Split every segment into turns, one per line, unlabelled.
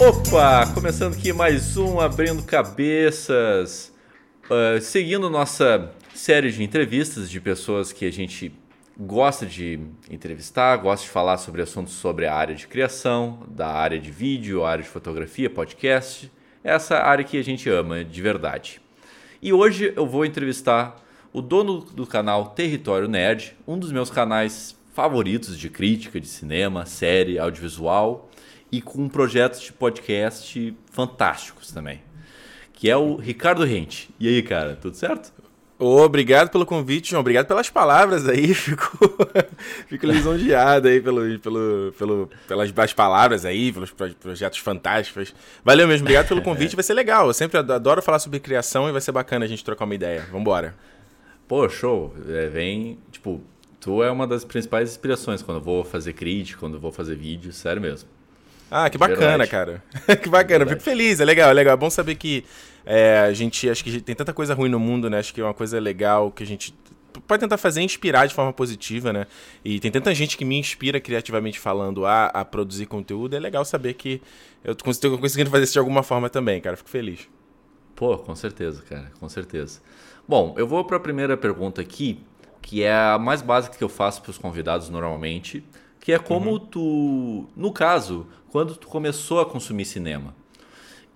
Opa! Começando aqui mais um Abrindo Cabeças. Uh, seguindo nossa série de entrevistas de pessoas que a gente gosta de entrevistar, gosta de falar sobre assuntos sobre a área de criação, da área de vídeo, área de fotografia, podcast. Essa área que a gente ama de verdade. E hoje eu vou entrevistar o dono do canal Território Nerd, um dos meus canais favoritos de crítica de cinema, série, audiovisual e com projetos de podcast fantásticos também. Que é o Ricardo Rente. E aí, cara, tudo certo?
Obrigado pelo convite, João. Obrigado pelas palavras aí. Fico, fico lisonjeado aí pelo, pelo, pelo, pelas palavras aí, pelos projetos fantásticos. Valeu mesmo, obrigado pelo convite. Vai ser legal. Eu sempre adoro falar sobre criação e vai ser bacana a gente trocar uma ideia. Vambora.
Pô, show. É, vem, tipo, tu é uma das principais inspirações quando eu vou fazer crítica, quando eu vou fazer vídeo, sério mesmo.
Ah, que bacana, cara. que bacana. Fico feliz, é legal, é legal. É bom saber que é, a gente, acho que tem tanta coisa ruim no mundo, né? Acho que é uma coisa legal que a gente pode tentar fazer inspirar de forma positiva, né? E tem tanta gente que me inspira criativamente falando a, a produzir conteúdo. É legal saber que eu estou conseguindo fazer isso de alguma forma também, cara. Fico feliz.
Pô, com certeza, cara, com certeza. Bom, eu vou para a primeira pergunta aqui, que é a mais básica que eu faço para os convidados normalmente, que é como uhum. tu, no caso, quando tu começou a consumir cinema.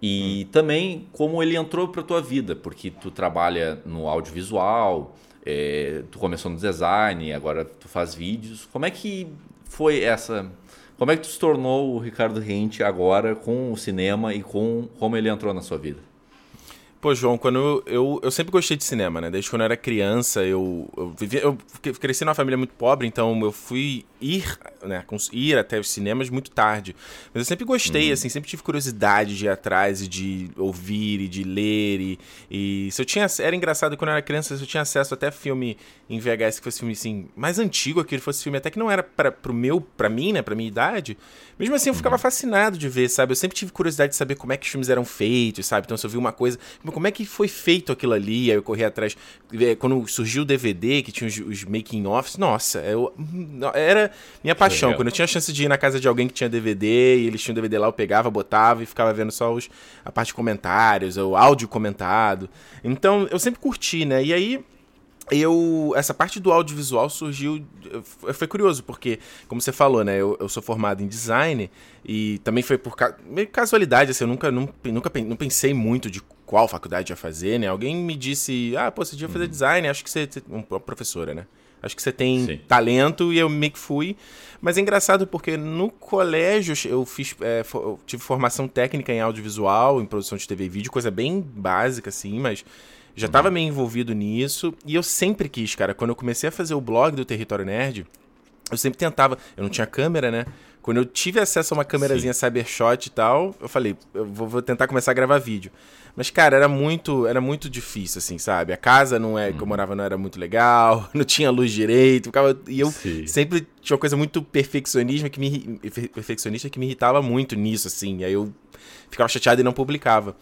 E uhum. também como ele entrou para tua vida, porque tu trabalha no audiovisual, é, tu começou no design, agora tu faz vídeos. Como é que foi essa? Como é que tu se tornou o Ricardo Rente agora com o cinema e com como ele entrou na sua vida?
Pô, João, quando eu, eu, eu, sempre gostei de cinema, né? Desde quando eu era criança, eu, eu, vivi, eu cresci numa família muito pobre, então eu fui ir, né, ir até os cinemas muito tarde. Mas eu sempre gostei, uhum. assim, sempre tive curiosidade de ir atrás e de ouvir e de ler. E, e se eu tinha. Era engraçado quando eu era criança, se eu tinha acesso até filme em VHS que fosse filme assim, mais antigo aquele fosse filme, até que não era para pro meu, para mim, né, pra minha idade. Mesmo assim, eu ficava uhum. fascinado de ver, sabe? Eu sempre tive curiosidade de saber como é que os filmes eram feitos, sabe? Então, se eu vi uma coisa, como é que foi feito aquilo ali, aí eu corri atrás. Quando surgiu o DVD, que tinha os, os making-offs, nossa, eu, era minha paixão. Quando eu tinha a chance de ir na casa de alguém que tinha DVD, e eles tinham DVD lá, eu pegava, botava e ficava vendo só os, a parte de comentários, o áudio comentado. Então, eu sempre curti, né? E aí eu essa parte do audiovisual surgiu foi curioso porque como você falou né eu, eu sou formado em design e também foi por meio casualidade assim eu nunca nunca nunca não pensei muito de qual faculdade ia fazer né alguém me disse ah pô você devia fazer uhum. design acho que você uma professora né acho que você tem Sim. talento e eu meio que fui mas é engraçado porque no colégio eu fiz é, eu tive formação técnica em audiovisual em produção de TV e vídeo coisa bem básica assim mas já estava meio envolvido nisso. E eu sempre quis, cara. Quando eu comecei a fazer o blog do Território Nerd, eu sempre tentava. Eu não tinha câmera, né? Quando eu tive acesso a uma câmerazinha. Cybershot e tal, eu falei, eu vou, vou, tentar começar a gravar vídeo. Mas, cara, era muito, era muito difícil, assim, sabe? A casa não é, hum. que eu uhum. morava não era muito legal, não tinha luz direito, ficava, e eu Sim. sempre tinha uma coisa muito perfeccionismo que me, perfeccionista que me irritava muito nisso, assim. Aí eu ficava chateado e não publicava.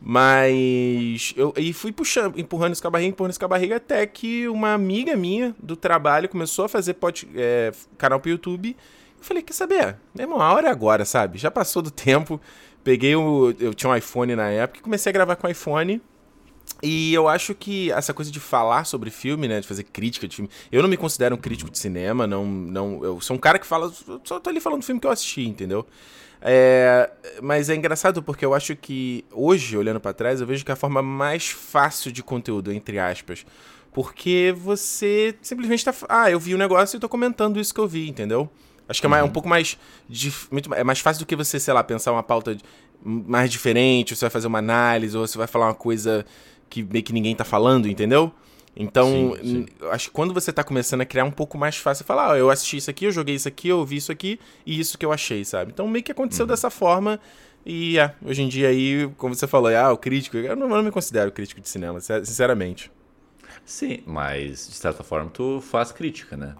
Mas eu e fui puxando, empurrando esse barriga, empurrando esse barriga, até que uma amiga minha do trabalho começou a fazer pod, é, canal pro YouTube. Eu falei, quer saber? Irmão, a hora é agora, sabe? Já passou do tempo. Peguei o. Eu tinha um iPhone na época e comecei a gravar com o iPhone. E eu acho que essa coisa de falar sobre filme, né, de fazer crítica de filme, eu não me considero um crítico de cinema, não, não, eu sou um cara que fala, só tô ali falando do filme que eu assisti, entendeu? É, mas é engraçado porque eu acho que hoje, olhando para trás, eu vejo que é a forma mais fácil de conteúdo, entre aspas. Porque você simplesmente tá. Ah, eu vi o um negócio e tô comentando isso que eu vi, entendeu? Acho que é, mais, uhum. um pouco mais. Muito, é mais fácil do que você, sei lá, pensar uma pauta mais diferente, ou você vai fazer uma análise, ou você vai falar uma coisa que meio que ninguém tá falando, entendeu? Então, sim, sim. acho que quando você tá começando a criar um pouco mais fácil, falar, ah, eu assisti isso aqui, eu joguei isso aqui, eu ouvi isso aqui, e isso que eu achei, sabe? Então, meio que aconteceu uhum. dessa forma. E é, hoje em dia aí, como você falou, ah, o crítico, eu não, eu não me considero crítico de cinema, sinceramente.
Sim, mas de certa forma tu faz crítica, né?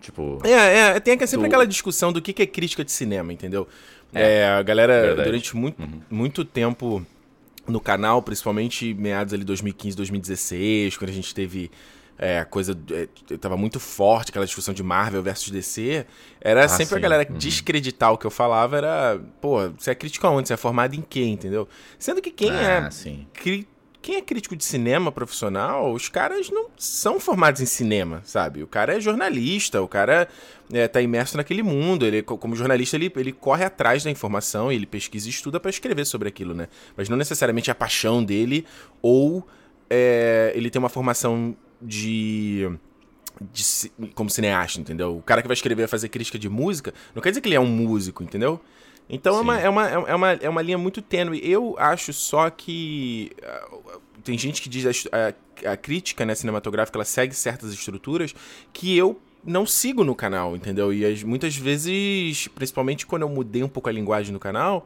Tipo. É, é tem sempre tu... aquela discussão do que, que é crítica de cinema, entendeu? É, é a galera, verdade. durante muito, uhum. muito tempo no canal, principalmente meados ali 2015, 2016, quando a gente teve é, coisa é, tava muito forte, aquela discussão de Marvel versus DC, era ah, sempre sim. a galera uhum. descreditar o que eu falava, era, pô, você é crítico aonde? Você é formado em quê, entendeu? Sendo que quem ah, é cri, quem é crítico de cinema profissional, os caras não são formados em cinema, sabe? O cara é jornalista, o cara é, tá imerso naquele mundo, ele como jornalista ele, ele corre atrás da informação, ele pesquisa e estuda para escrever sobre aquilo, né? Mas não necessariamente a paixão dele ou é, ele tem uma formação de, de, como cineasta, entendeu? O cara que vai escrever vai fazer crítica de música, não quer dizer que ele é um músico, entendeu? Então é uma, é, uma, é, uma, é uma linha muito tênue. Eu acho só que. Uh, tem gente que diz a, a, a, crítica né, cinematográfica ela segue certas estruturas que eu não sigo no canal, entendeu? E as, muitas vezes, principalmente quando eu mudei um pouco a linguagem no canal,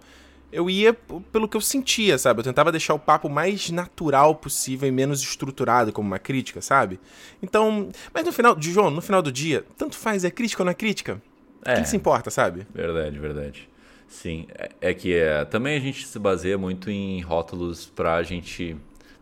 eu ia pelo que eu sentia, sabe? Eu tentava deixar o papo mais natural possível e menos estruturado como uma crítica, sabe? Então, mas no final, João, no final do dia, tanto faz, é crítica ou não é crítica? É. Quem se importa, sabe?
Verdade, verdade. Sim, é, é que é, também a gente se baseia muito em rótulos para a gente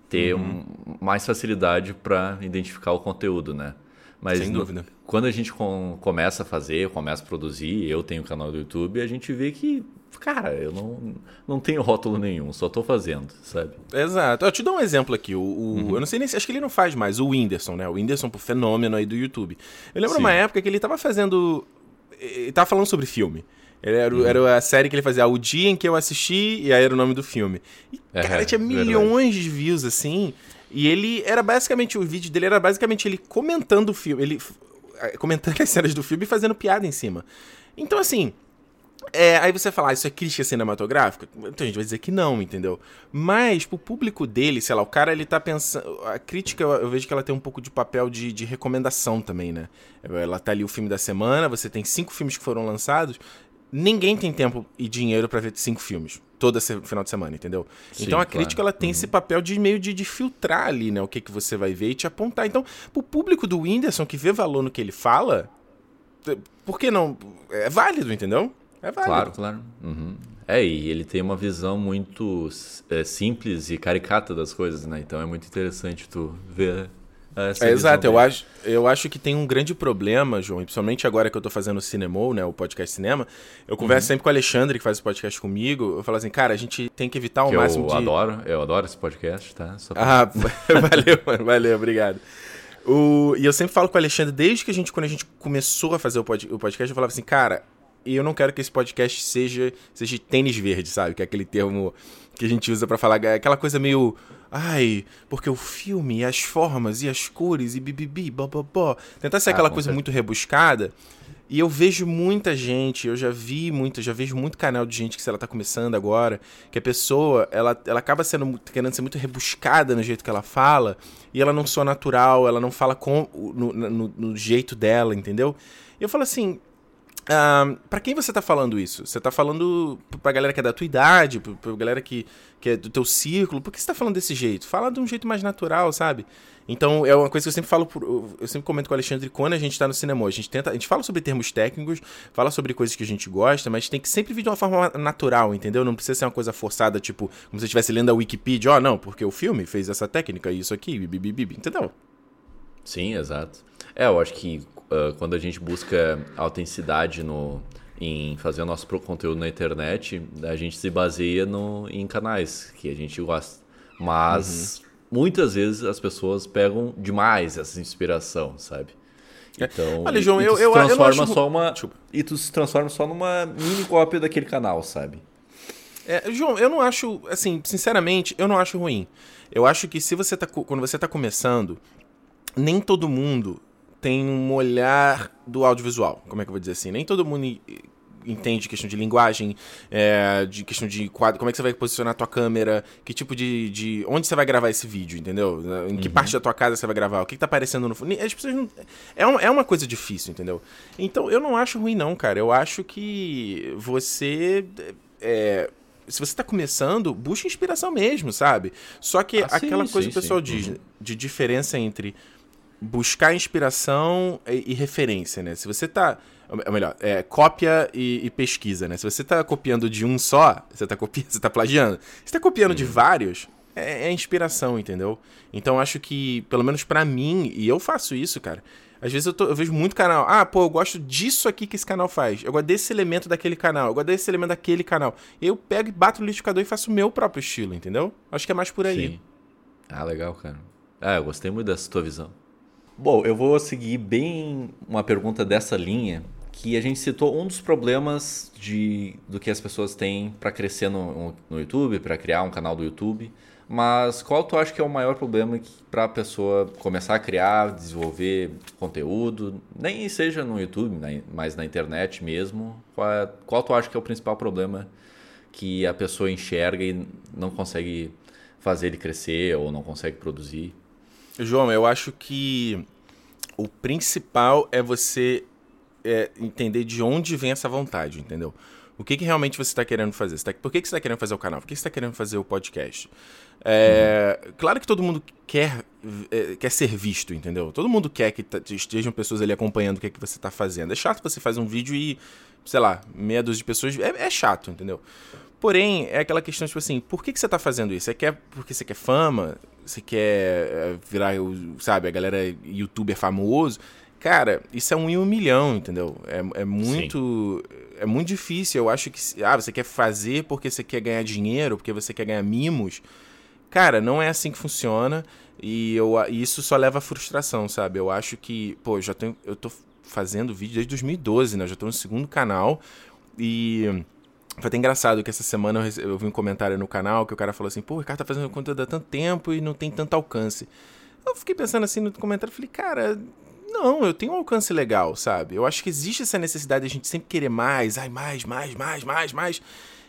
ter uhum. um, mais facilidade para identificar o conteúdo, né? Mas Sem no, dúvida. quando a gente com, começa a fazer, começa a produzir, eu tenho o um canal do YouTube, a gente vê que cara, eu não, não tenho rótulo nenhum, só tô fazendo, sabe?
Exato. Eu te dou um exemplo aqui. O, o uhum. Eu não sei nem se. Acho que ele não faz mais. O Whindersson, né? O Whindersson, pro fenômeno aí do YouTube. Eu lembro Sim. uma época que ele tava fazendo. Ele tava falando sobre filme. Era, uhum. era a série que ele fazia, o dia em que eu assisti, e aí era o nome do filme. E, é, cara, tinha milhões verdade. de views, assim. E ele era basicamente, o vídeo dele era basicamente ele comentando o filme, ele comentando as cenas do filme e fazendo piada em cima. Então, assim, é, aí você fala, ah, isso é crítica cinematográfica? Então a gente vai dizer que não, entendeu? Mas pro público dele, sei lá, o cara ele tá pensando. A crítica eu, eu vejo que ela tem um pouco de papel de, de, recomendação também, né? Ela tá ali o filme da semana, você tem cinco filmes que foram lançados. Ninguém tem tempo e dinheiro para ver cinco filmes todo esse final de semana, entendeu? Sim, então a claro. crítica ela tem uhum. esse papel de meio de, de, filtrar ali, né? O que, que você vai ver e te apontar. Então, pro público do Whindersson que vê valor no que ele fala, por que não? É válido, entendeu? É válido.
Claro, claro. Uhum. É, e ele tem uma visão muito é, simples e caricata das coisas, né? Então é muito interessante tu ver
é, Exato, eu acho, eu acho que tem um grande problema, João, e principalmente agora que eu tô fazendo o Cinemou, né, o podcast Cinema, eu converso uhum. sempre com o Alexandre, que faz o podcast comigo, eu falo assim, cara, a gente tem que evitar o
que
máximo
eu
de...
Eu adoro, eu adoro esse podcast, tá?
Só pra... Ah, valeu, mano, valeu, obrigado. O, e eu sempre falo com o Alexandre, desde que a gente, quando a gente começou a fazer o, pod, o podcast, eu falava assim, cara, e eu não quero que esse podcast seja, seja tênis verde, sabe? Que é aquele termo que a gente usa para falar, é aquela coisa meio. Ai, porque o filme, as formas e as cores e bibibi, bababó. Tentar ser ah, aquela coisa muito rebuscada. E eu vejo muita gente, eu já vi muito, já vejo muito canal de gente que se ela tá começando agora, que a pessoa, ela, ela acaba sendo querendo ser muito rebuscada no jeito que ela fala, e ela não soa natural, ela não fala com no, no, no jeito dela, entendeu? E eu falo assim, Uh, para quem você tá falando isso? Você tá falando pra galera que é da tua idade, pra, pra galera que, que é do teu círculo? Por que você tá falando desse jeito? Fala de um jeito mais natural, sabe? Então, é uma coisa que eu sempre falo, por, eu sempre comento com o Alexandre quando a gente tá no cinema. A gente tenta, a gente fala sobre termos técnicos, fala sobre coisas que a gente gosta, mas tem que sempre vir de uma forma natural, entendeu? Não precisa ser uma coisa forçada, tipo, como se estivesse lendo a Wikipedia, ó, oh, não, porque o filme fez essa técnica, isso aqui, bibi, entendeu?
Sim, exato. É, eu acho que uh, quando a gente busca autenticidade no, em fazer o nosso conteúdo na internet, a gente se baseia no, em canais que a gente gosta. Mas uhum. muitas vezes as pessoas pegam demais essa inspiração, sabe?
É. Então, Olha, João, eu, eu,
transforma
eu acho...
só uma e tu se transforma só numa mini cópia daquele canal, sabe?
É, João, eu não acho, assim, sinceramente, eu não acho ruim. Eu acho que se você tá quando você está começando, nem todo mundo tem um olhar do audiovisual. Como é que eu vou dizer assim? Nem todo mundo entende questão de linguagem, é, de questão de quadro, como é que você vai posicionar a tua câmera, que tipo de, de onde você vai gravar esse vídeo, entendeu? Em que uhum. parte da tua casa você vai gravar, o que, que tá aparecendo no fundo. As pessoas não, é, um, é uma coisa difícil, entendeu? Então eu não acho ruim não, cara. Eu acho que você é, se você tá começando, busca inspiração mesmo, sabe? Só que ah, aquela sim, coisa sim, que o pessoal sim. diz uhum. de diferença entre buscar inspiração e, e, referência, né? Se você tá. Ou melhor, é, cópia e, e, pesquisa, né? Se você tá copiando de um só, você tá copiando, você tá plagiando. Se tá copiando uhum. de vários, é, é inspiração, entendeu? Então acho que, pelo menos para mim, e eu faço isso, cara. Às vezes eu, tô, eu, vejo muito canal. Ah, pô, eu gosto disso aqui que esse canal faz. Eu gosto desse elemento daquele canal. Eu gosto desse elemento daquele canal. E eu pego e bato no liquidificador e faço o meu próprio estilo, entendeu? Acho que é mais por aí. Sim.
Ah, legal, cara. Ah, eu gostei muito dessa tua visão. Bom, eu vou seguir bem uma pergunta dessa linha, que a gente citou um dos problemas de, do que as pessoas têm para crescer no, no YouTube, para criar um canal do YouTube. Mas qual tu acha que é o maior problema para a pessoa começar a criar, desenvolver conteúdo, nem seja no YouTube, mas na internet mesmo? Qual, é, qual tu acha que é o principal problema que a pessoa enxerga e não consegue fazer ele crescer ou não consegue produzir?
João, eu acho que o principal é você é, entender de onde vem essa vontade, entendeu? O que, que realmente você está querendo fazer? Tá, por que, que você está querendo fazer o canal? Por que você está querendo fazer o podcast? É, uhum. Claro que todo mundo quer, é, quer ser visto, entendeu? Todo mundo quer que estejam pessoas ali acompanhando o que, que você está fazendo. É chato você fazer um vídeo e, sei lá, meia dúzia de pessoas. É, é chato, entendeu? Porém, é aquela questão, tipo assim, por que, que você está fazendo isso? Você quer porque você quer fama? Você quer é, virar, sabe, a galera youtuber famoso? Cara, isso é um em um milhão, entendeu? É, é muito. Sim. É muito difícil. Eu acho que. Ah, você quer fazer porque você quer ganhar dinheiro, porque você quer ganhar mimos. Cara, não é assim que funciona. E eu, isso só leva a frustração, sabe? Eu acho que. Pô, já tenho. Eu tô fazendo vídeo desde 2012, né? Eu já tô no segundo canal. E foi até engraçado que essa semana eu, eu vi um comentário no canal que o cara falou assim: pô, o cara tá fazendo conteúdo há tanto tempo e não tem tanto alcance. Eu fiquei pensando assim no comentário, falei, cara, não, eu tenho um alcance legal, sabe? Eu acho que existe essa necessidade de a gente sempre querer mais, ai, mais, mais, mais, mais, mais.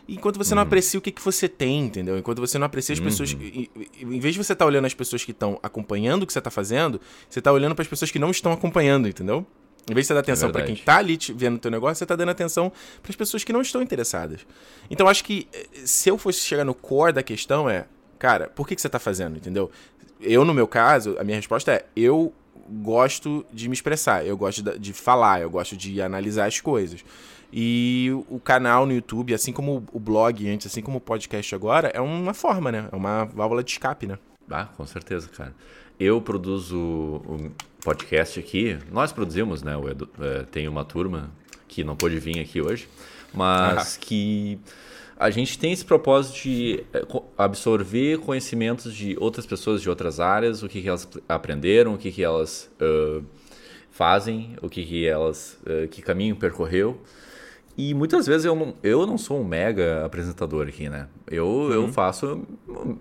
Enquanto você uhum. não aprecia o que, que você tem, entendeu? Enquanto você não aprecia as uhum. pessoas. Em vez de você estar tá olhando as pessoas que estão acompanhando o que você está fazendo, você está olhando para as pessoas que não estão acompanhando, entendeu? Em vez de você dar atenção é para quem tá ali te, vendo o teu negócio, você tá dando atenção para as pessoas que não estão interessadas. Então acho que eh, se eu fosse chegar no core da questão é, cara, por que, que você tá fazendo, entendeu? Eu, no meu caso, a minha resposta é, eu gosto de me expressar, eu gosto de falar, eu gosto de analisar as coisas. E o canal no YouTube, assim como o blog antes, assim como o podcast agora, é uma forma, né? É uma válvula de escape, né?
Ah, com certeza, cara. Eu produzo um podcast aqui, nós produzimos, né? Edu, é, tem uma turma que não pôde vir aqui hoje, mas ah. que a gente tem esse propósito de é, absorver conhecimentos de outras pessoas de outras áreas, o que, que elas aprenderam, o que, que elas uh, fazem, o que, que elas, uh, que caminho percorreu. E muitas vezes eu não, eu não sou um mega apresentador aqui, né? Eu, uhum. eu faço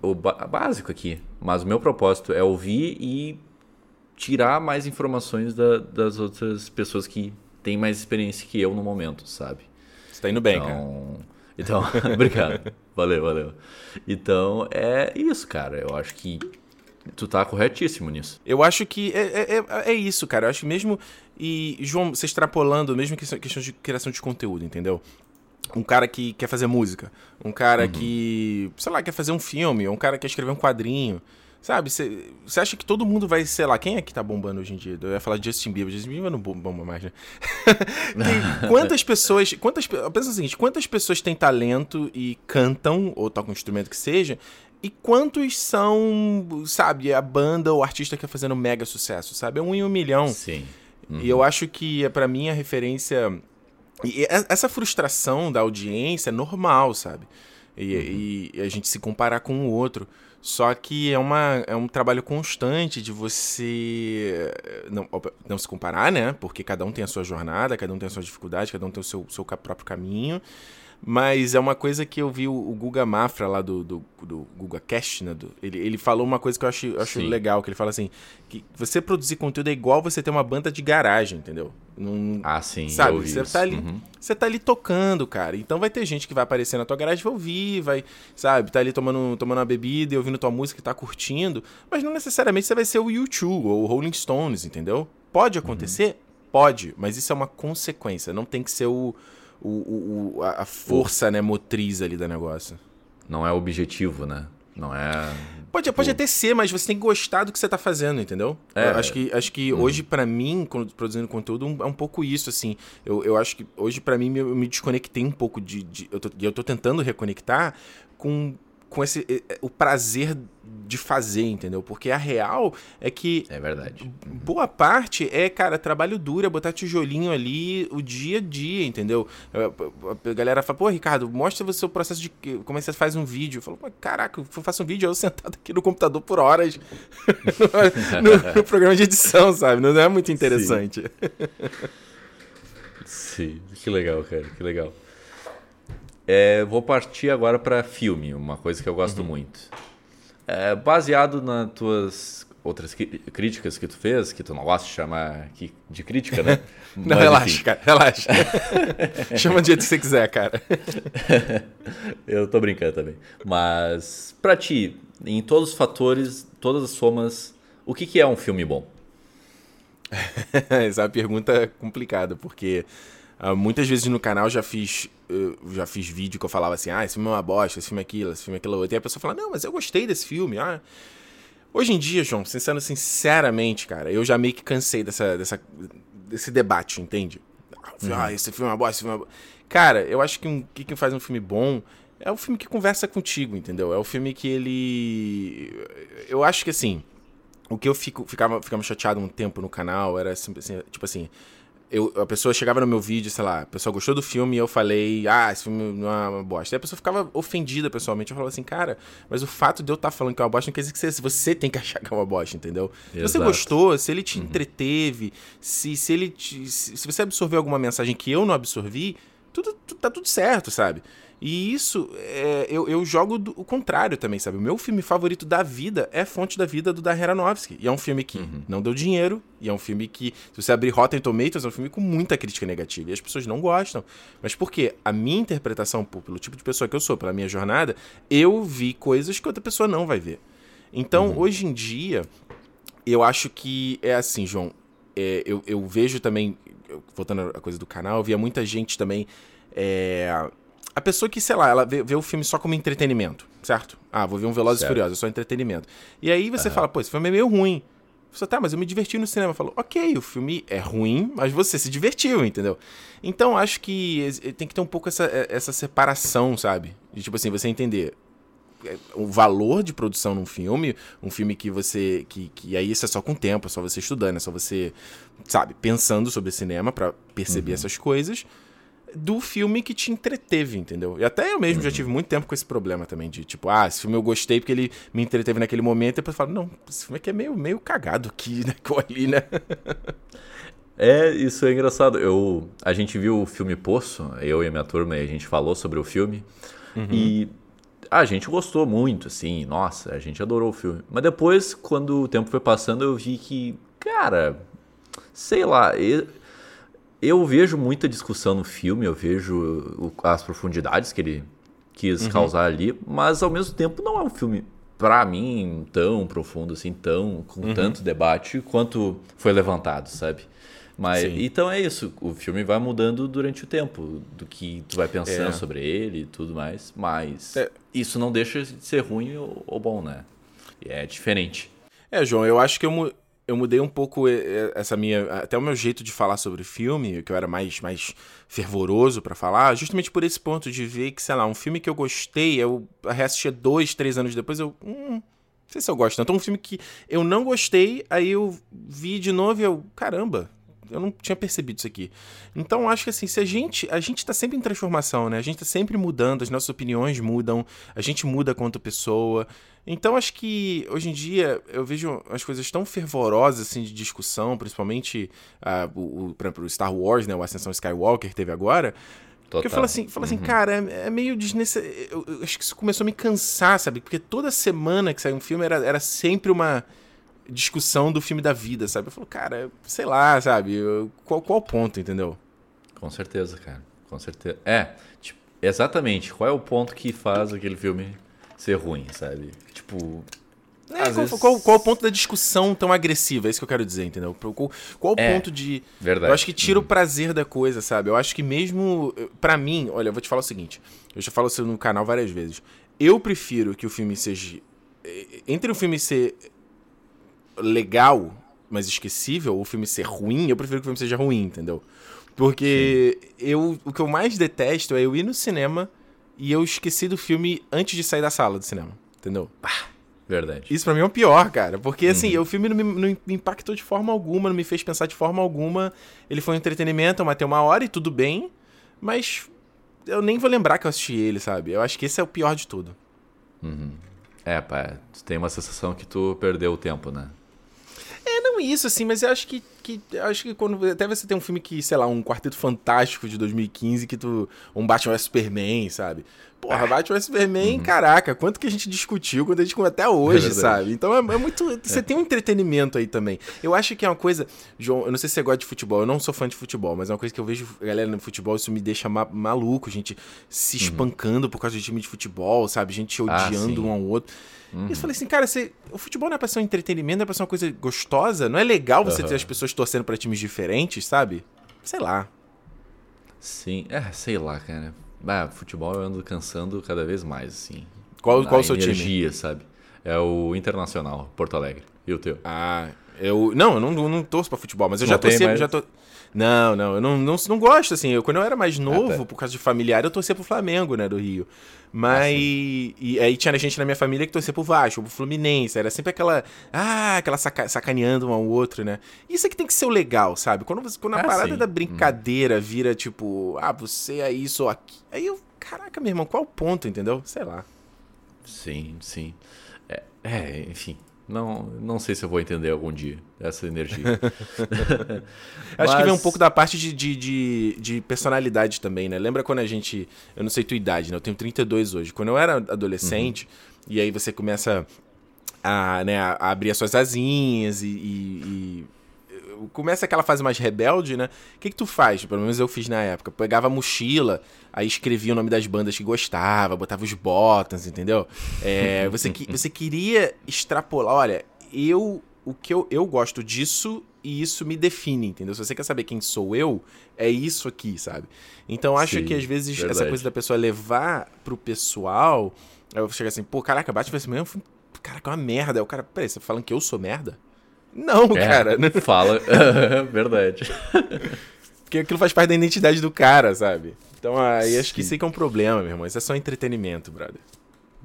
o básico aqui. Mas o meu propósito é ouvir e tirar mais informações da, das outras pessoas que têm mais experiência que eu no momento, sabe?
Você tá indo bem,
então, cara. Então, obrigado. Valeu, valeu. Então, é isso, cara. Eu acho que tu tá corretíssimo nisso.
Eu acho que é, é, é, é isso, cara. Eu acho que mesmo e, João, você extrapolando, mesmo que questão de criação de conteúdo, entendeu? Um cara que quer fazer música, um cara uhum. que, sei lá, quer fazer um filme, um cara que quer escrever um quadrinho. Sabe, você acha que todo mundo vai, sei lá, quem é que tá bombando hoje em dia? Eu ia falar de Justin Bieber, Justin Bieber não bomba mais, né? tem, quantas pessoas, quantas, pensa o seguinte, quantas pessoas têm talento e cantam, ou tocam um instrumento que seja, e quantos são, sabe, a banda ou artista que tá fazendo mega sucesso, sabe? É um em um milhão.
Sim.
Uhum. E eu acho que, para mim, a referência. E essa frustração da audiência é normal, sabe? E, uhum. e, a gente se comparar com o outro. Só que é, uma, é um trabalho constante de você não, não se comparar, né? Porque cada um tem a sua jornada, cada um tem a sua dificuldade, cada um tem o seu, seu próprio caminho. Mas é uma coisa que eu vi o, o Guga Mafra lá do, do, do Guga Cast, né? Do, ele, ele falou uma coisa que eu acho, eu acho legal, que ele fala assim, que você produzir conteúdo é igual você ter uma banda de garagem, entendeu?
Num, ah, sim.
Sabe? Você tá, ali, uhum. você tá ali tocando, cara. Então vai ter gente que vai aparecer na tua garagem, vai ouvir, vai, sabe, tá ali tomando, tomando uma bebida e ouvindo tua música e tá curtindo. Mas não necessariamente você vai ser o YouTube ou o Rolling Stones, entendeu? Pode acontecer? Uhum. Pode, mas isso é uma consequência. Não tem que ser o o, o, a força né, motriz ali do negócio.
Não é objetivo, né? Não é.
Pode, pode até ser, mas você tem que gostar do que você tá fazendo, entendeu? É, acho que, acho que hum. hoje, para mim, produzindo conteúdo, é um pouco isso, assim. Eu, eu acho que hoje, para mim, eu me desconectei um pouco de. de eu, tô, eu tô tentando reconectar com com esse o prazer de fazer, entendeu? Porque a real é que.
É verdade.
Boa parte é, cara, trabalho duro, é botar tijolinho ali o dia a dia, entendeu? A galera fala, pô, Ricardo, mostra você o processo de. Como é que você faz um vídeo? Eu falo, caraca, eu faço um vídeo, eu sentado aqui no computador por horas no, no, no, programa de edição, sabe? Não é muito interessante.
Sim, Sim. que legal, cara, que legal. É, vou partir agora para filme, uma coisa que eu gosto uhum. muito. É, baseado nas tuas outras críticas que tu fez, que tu não gosta de chamar de crítica, né?
não, Mas, relaxa, enfim. cara, relaxa. Chama do jeito que você quiser, cara.
Eu tô brincando também. Mas, pra ti, em todos os fatores, todas as somas, o que, que é um filme bom?
Essa é uma pergunta complicada, porque uh, muitas vezes no canal já fiz já fiz vídeo que eu falava assim, ah, esse filme é uma bosta, esse filme é aquilo, esse filme é aquilo outro. E a pessoa fala, não, mas eu gostei desse filme. Ah. Hoje em dia, João, sendo sinceramente, cara, eu já meio que cansei dessa, dessa, desse debate, entende? Uhum. Ah, esse filme é uma bosta, esse filme é uma bosta. Cara, eu acho que o um, que, que faz um filme bom é o filme que conversa contigo, entendeu? É o filme que ele. Eu acho que assim. O que eu fico, ficava, ficava chateado um tempo no canal era assim, tipo assim eu, a pessoa chegava no meu vídeo, sei lá, a pessoa gostou do filme e eu falei, ah, esse filme não é uma bosta. E a pessoa ficava ofendida pessoalmente. Eu falava assim, cara, mas o fato de eu estar tá falando que é uma bosta não quer dizer que você, você tem que achar que é uma bosta, entendeu? Exato. Se você gostou, se ele te uhum. entreteve, se, se ele te, se, se você absorveu alguma mensagem que eu não absorvi, tudo, tudo tá tudo certo, sabe? E isso, é, eu, eu jogo do, o contrário também, sabe? O meu filme favorito da vida é Fonte da Vida do Darren Aronofsky. E é um filme que uhum. não deu dinheiro, e é um filme que, se você abrir Rotten Tomatoes, é um filme com muita crítica negativa. E as pessoas não gostam. Mas porque a minha interpretação, pelo tipo de pessoa que eu sou, pela minha jornada, eu vi coisas que outra pessoa não vai ver. Então, uhum. hoje em dia, eu acho que é assim, João. É, eu, eu vejo também, voltando à coisa do canal, eu via muita gente também. É, a pessoa que, sei lá, ela vê, vê, o filme só como entretenimento, certo? Ah, vou ver um Velozes e Furiosos, é só entretenimento. E aí você uhum. fala, pô, esse filme é meio ruim. Você, tá, mas eu me diverti no cinema. Falou, ok, o filme é ruim, mas você se divertiu, entendeu? Então acho que tem que ter um pouco essa, essa separação, sabe? De tipo assim, você entender é, o valor de produção num filme, um filme que você. que, que aí isso é só com tempo, é só você estudando, é só você, sabe, pensando sobre cinema para perceber uhum. essas coisas do filme que te entreteve, entendeu? E até eu mesmo uhum. já tive muito tempo com esse problema também, de tipo, ah, esse filme eu gostei porque ele me entreteve naquele momento, e depois eu falo, não, esse filme aqui é meio, meio cagado aqui, né, ali, né?
é, isso é engraçado. Eu, a gente viu o filme Poço, eu e a minha turma, e a gente falou sobre o filme, uhum. e a gente gostou muito, assim, nossa, a gente adorou o filme. Mas depois, quando o tempo foi passando, eu vi que, cara, sei lá, eu vejo muita discussão no filme, eu vejo as profundidades que ele quis uhum. causar ali, mas ao mesmo tempo não é um filme para mim tão profundo assim, tão com uhum. tanto debate quanto foi levantado, sabe? Mas Sim. então é isso, o filme vai mudando durante o tempo, do que tu vai pensando é. sobre ele e tudo mais, mas é. isso não deixa de ser ruim ou, ou bom, né? É diferente.
É, João, eu acho que eu, eu mudei um pouco essa minha. Até o meu jeito de falar sobre filme, que eu era mais, mais fervoroso para falar, justamente por esse ponto de ver que, sei lá, um filme que eu gostei, eu reassistia dois, três anos depois, eu. Hum, não sei se eu gosto. Então, um filme que eu não gostei, aí eu vi de novo e eu. Caramba, eu não tinha percebido isso aqui. Então, acho que assim, se a gente. A gente tá sempre em transformação, né? A gente tá sempre mudando, as nossas opiniões mudam, a gente muda quanto pessoa. Então, acho que hoje em dia eu vejo as coisas tão fervorosas assim de discussão, principalmente uh, o, o, por exemplo, o Star Wars, né? O Ascensão Skywalker teve agora. Total. Porque eu falo assim, falo assim uhum. cara, é, é meio desnecessário. Eu, eu, acho que isso começou a me cansar, sabe? Porque toda semana que saiu um filme era, era sempre uma discussão do filme da vida, sabe? Eu falo, cara, sei lá, sabe? Qual, qual o ponto, entendeu?
Com certeza, cara. Com certeza. É, tipo, exatamente. Qual é o ponto que faz aquele filme ser ruim, sabe? Tipo.
É, qual, vezes... qual, qual, o ponto da discussão tão agressiva? É isso que eu quero dizer, entendeu? Qual, qual o é, ponto de.
Verdade.
Eu acho que tira uhum. o prazer da coisa, sabe? Eu acho que mesmo. para mim, olha, eu vou te falar o seguinte. Eu já falo isso no canal várias vezes. Eu prefiro que o filme seja. Entre o filme ser legal, mas esquecível, o filme ser ruim, eu prefiro que o filme seja ruim, entendeu? Porque eu, o que eu mais detesto é eu ir no cinema e eu esqueci do filme antes de sair da sala do cinema, entendeu?
Verdade.
Isso pra mim é o pior, cara. Porque, assim, uhum. o filme não me, não me, impactou de forma alguma, não me fez pensar de forma alguma. Ele foi um entretenimento, eu matei uma hora e tudo bem. Mas eu nem vou lembrar que eu assisti ele, sabe? Eu acho que esse é o pior de tudo.
Uhum. É, pá, tu tem uma sensação que tu perdeu o tempo, né?
Isso, assim, mas eu acho que, que acho que quando. Até você tem um filme que, sei lá, um Quarteto Fantástico de 2015, que tu. Um Batman vs Superman, sabe? Porra, ah. Batman vs Superman, uhum. caraca, quanto que a gente discutiu, quando a gente até hoje, é sabe? Então é, é muito. Você é. tem um entretenimento aí também. Eu acho que é uma coisa. João, eu não sei se você gosta de futebol, eu não sou fã de futebol, mas é uma coisa que eu vejo galera no futebol, isso me deixa ma maluco, gente se uhum. espancando por causa de time de futebol, sabe? Gente ah, odiando ah, um ao outro. Uhum. E eu falei assim, cara, você, o futebol não é pra ser um entretenimento, não é pra ser uma coisa gostosa? Não é legal você ter as pessoas torcendo para times diferentes, sabe? Sei lá.
Sim, é, sei lá, cara. Ah, futebol eu ando cansando cada vez mais, assim.
Qual, qual o seu
energia,
time?
energia, sabe? É o Internacional, Porto Alegre. E o teu?
Ah, eu. Não, eu não, não torço pra futebol, mas eu não já torci. Mais... Já tô... Não, não, eu não, não, não gosto, assim. Eu, quando eu era mais novo, ah, tá. por causa de familiar, eu torcia pro Flamengo, né, do Rio. Mas. Ah, e aí tinha gente na minha família que torcia pro Vasco, pro Fluminense. Era sempre aquela. Ah, aquela saca, sacaneando um ao outro, né? Isso é que tem que ser o legal, sabe? Quando, você, quando a ah, parada sim. da brincadeira hum. vira tipo, ah, você é isso ou aqui. Aí eu. Caraca, meu irmão, qual o ponto, entendeu? Sei lá.
Sim, sim. É, é enfim. Não, não sei se eu vou entender algum dia essa energia.
Acho que vem um pouco da parte de, de, de, de, personalidade também, né? Lembra quando a gente. Eu não sei tua idade, né? Eu tenho 32 hoje. Quando eu era adolescente, uhum. e aí você começa a, né, a abrir as suas asinhas e, e, e começa aquela fase mais rebelde, né? O que, que tu faz? Pelo menos eu fiz na época. Pegava a mochila, aí escrevia o nome das bandas que gostava, botava os botões, entendeu? É, você, que, você queria extrapolar, olha, eu o que eu, eu gosto disso e isso me define, entendeu? Se você quer saber quem sou eu, é isso aqui, sabe? Então acho Sim, que às vezes verdade. essa coisa da pessoa levar pro pessoal, eu chego assim, pô, caraca, bate esse mesmo, caraca, é uma merda. Aí o cara, peraí, você tá falando que eu sou merda? Não, é, cara.
Fala. Verdade.
Porque aquilo faz parte da identidade do cara, sabe? Então aí Sim. acho que isso aí que é um problema, meu irmão. Isso é só entretenimento, brother.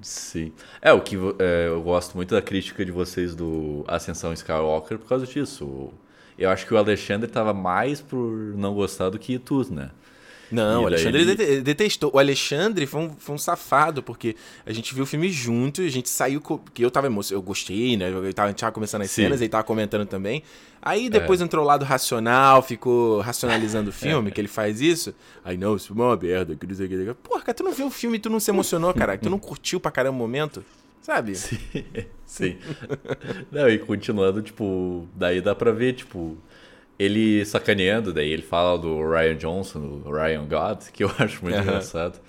Sim. É, o que é, eu gosto muito da crítica de vocês do Ascensão Skywalker por causa disso. Eu acho que o Alexandre tava mais por não gostar do que tu, né?
Não, o Alexandre ele... detestou. O Alexandre foi um, foi um safado, porque a gente viu o filme junto, a gente saiu. Porque eu tava emocionado, eu gostei, né? Eu tava, a gente tava começando as Sim. cenas, ele tava comentando também. Aí depois é. entrou o lado racional, ficou racionalizando o filme, é. que ele faz isso. Aí, não, isso foi uma merda, que não sei o que. Porra, cara, tu não viu o filme e tu não se emocionou, cara? Tu não curtiu pra caramba o momento? Sabe?
Sim. Sim. não, e continuando, tipo, daí dá pra ver, tipo ele sacaneando, daí ele fala do Ryan Johnson, do Ryan God, que eu acho muito uhum. engraçado.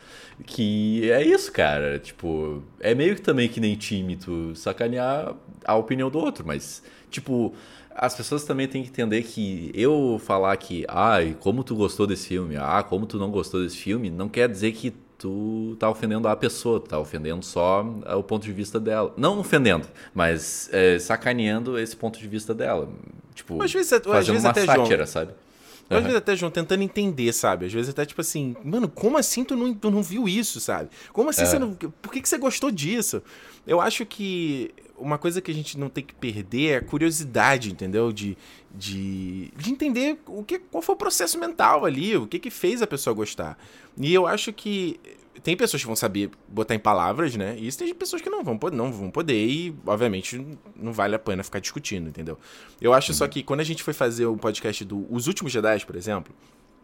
Que é isso, cara. Tipo, é meio que também que nem time tu sacanear a opinião do outro, mas, tipo, as pessoas também têm que entender que eu falar que, ai, como tu gostou desse filme, ah, como tu não gostou desse filme, não quer dizer que tu tá ofendendo a pessoa, tá ofendendo só o ponto de vista dela. Não ofendendo, mas é, sacaneando esse ponto de vista dela. Tipo, às vezes, fazendo às vezes uma até, sátira, João, sabe?
Às vezes até, João, tentando entender, sabe? Às vezes até tipo assim, mano, como assim tu não, tu não viu isso, sabe? Como assim é. você não. Por que, que você gostou disso? Eu acho que uma coisa que a gente não tem que perder é a curiosidade, entendeu? De, de, de entender o que, qual foi o processo mental ali, o que, que fez a pessoa gostar. E eu acho que tem pessoas que vão saber botar em palavras, né? E tem pessoas que não vão, não vão poder e, obviamente, não vale a pena ficar discutindo, entendeu? Eu acho uhum. só que quando a gente foi fazer o podcast do Os Últimos Jedi, por exemplo,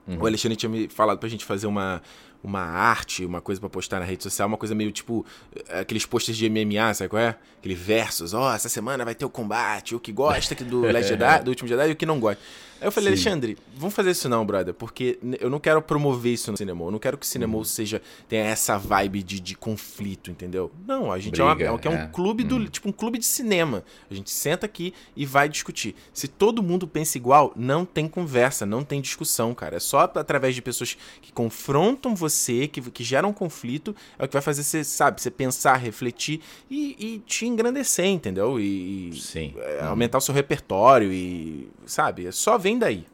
uhum. o Alexandre tinha me falado pra gente fazer uma, uma arte, uma coisa para postar na rede social, uma coisa meio tipo aqueles posters de MMA, sabe qual é? Aquele versos, ó, oh, essa semana vai ter o combate, o que gosta aqui do Last Jedi, do último Jedi e o que não gosta. Aí eu falei, Sim. Alexandre, vamos fazer isso não, brother, porque eu não quero promover isso no cinema. Eu não quero que o cinema uhum. seja tenha essa vibe de, de conflito, entendeu? Não, a gente Briga, é, uma, é, um é. clube do, uhum. tipo um clube de cinema. A gente senta aqui e vai discutir. Se todo mundo pensa igual, não tem conversa, não tem discussão, cara. É só através de pessoas que confrontam você, que, que geram conflito, é o que vai fazer você, sabe, você pensar, refletir e, e te engrandecer, entendeu? E,
Sim.
É, aumentar o seu repertório e, sabe, é só vem daí.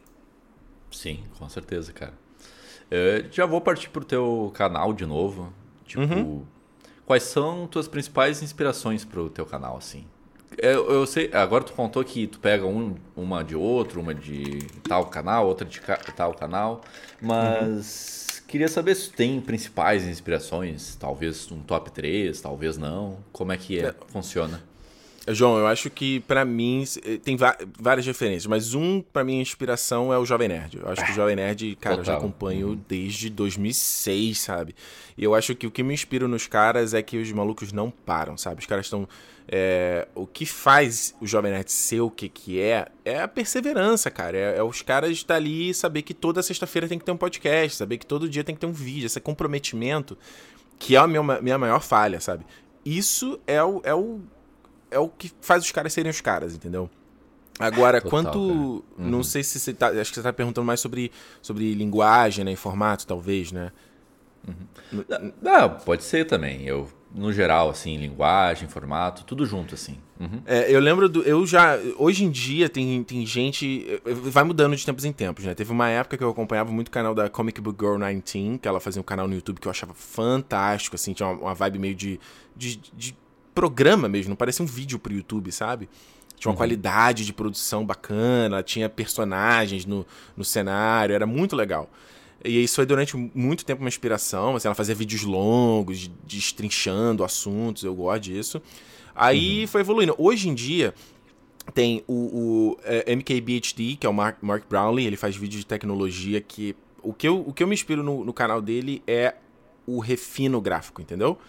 Sim, com certeza, cara. Eu já vou partir pro teu canal de novo. Tipo, uhum. quais são tuas principais inspirações pro teu canal, assim? Eu, eu, sei, agora tu contou que tu pega um, uma de outro, uma de tal canal, outra de tal canal, mas uhum. Queria saber se tem principais inspirações, talvez um top 3, talvez não. Como é que é, é. funciona?
João, eu acho que para mim eh, tem várias referências, mas um para mim inspiração é o Jovem Nerd. Eu acho que o Jovem Nerd, cara, Total. eu já acompanho uhum. desde 2006, sabe? E eu acho que o que me inspira nos caras é que os malucos não param, sabe? Os caras estão é, o que faz o Jovem Nerd ser o que que é é a perseverança, cara. É, é os caras estar ali e saber que toda sexta-feira tem que ter um podcast, saber que todo dia tem que ter um vídeo, esse comprometimento que é a minha, minha maior falha, sabe? Isso é o, é o é o que faz os caras serem os caras, entendeu? Agora, Total, quanto. Uhum. Não sei se você tá. Acho que você tá perguntando mais sobre, sobre linguagem, né? Em formato, talvez, né?
Uhum. Não, pode ser também. Eu, no geral, assim, linguagem, formato, tudo junto, assim.
Uhum. É, eu lembro do. Eu já. Hoje em dia tem, tem gente. Vai mudando de tempos em tempos, né? Teve uma época que eu acompanhava muito o canal da Comic Book Girl 19, que ela fazia um canal no YouTube que eu achava fantástico, assim, tinha uma, uma vibe meio de, de, de programa mesmo, não parecia um vídeo pro YouTube, sabe? Tinha uma uhum. qualidade de produção bacana, tinha personagens no, no cenário, era muito legal. E isso foi durante muito tempo uma inspiração, assim, ela fazia vídeos longos, destrinchando assuntos, eu gosto disso. Aí uhum. foi evoluindo. Hoje em dia, tem o, o é, MKBHD, que é o Mark, Mark Brownlee, ele faz vídeos de tecnologia que... O que eu, o que eu me inspiro no, no canal dele é o refino gráfico, entendeu?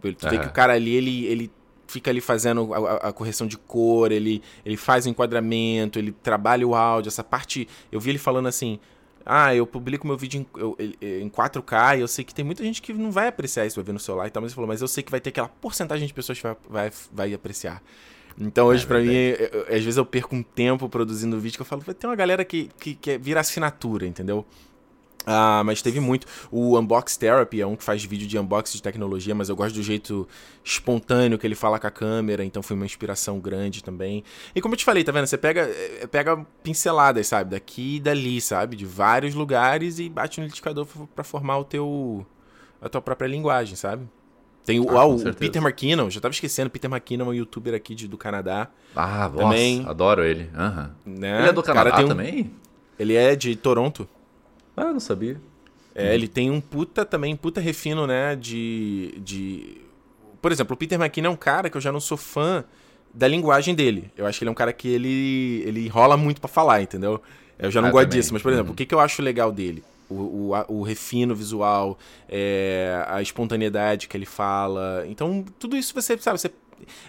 Tu uhum. vê que o cara ali, ele, ele fica ali fazendo a, a, correção de cor, ele, ele faz o enquadramento, ele trabalha o áudio, essa parte. Eu vi ele falando assim. Ah, eu publico meu vídeo em, eu, em 4K e eu sei que tem muita gente que não vai apreciar isso, vai ver no celular e tal, mas ele falou, mas eu sei que vai ter aquela porcentagem de pessoas que vai, vai, vai apreciar. Então hoje, é, para mim, eu, eu, às vezes eu perco um tempo produzindo vídeo que eu falo, vai ter uma galera que, que, que vira assinatura, entendeu? Ah, mas teve muito. O Unbox Therapy é um que faz vídeo de unboxing de tecnologia, mas eu gosto do jeito espontâneo que ele fala com a câmera, então foi uma inspiração grande também. E como eu te falei, tá vendo? Você pega, eh, pega pinceladas, sabe? Daqui e dali, sabe? De vários lugares e bate no liquidificador para formar o teu a tua própria linguagem, sabe? Tem o, ah, ah, o Peter McKinnon, já tava esquecendo, Peter McKinnon é um youtuber aqui de, do Canadá.
Ah, também, nossa, adoro ele. Uhum. Né? Ele é do Canadá um, também?
Ele é de Toronto.
Ah, não sabia.
É, ele tem um puta também, puta refino, né, de, de... Por exemplo, o Peter McKinnon é um cara que eu já não sou fã da linguagem dele. Eu acho que ele é um cara que ele, ele rola muito para falar, entendeu? Eu já não ah, gosto também. disso, mas, por exemplo, uhum. o que, que eu acho legal dele? O, o, o refino visual, é, a espontaneidade que ele fala. Então, tudo isso você, sabe, você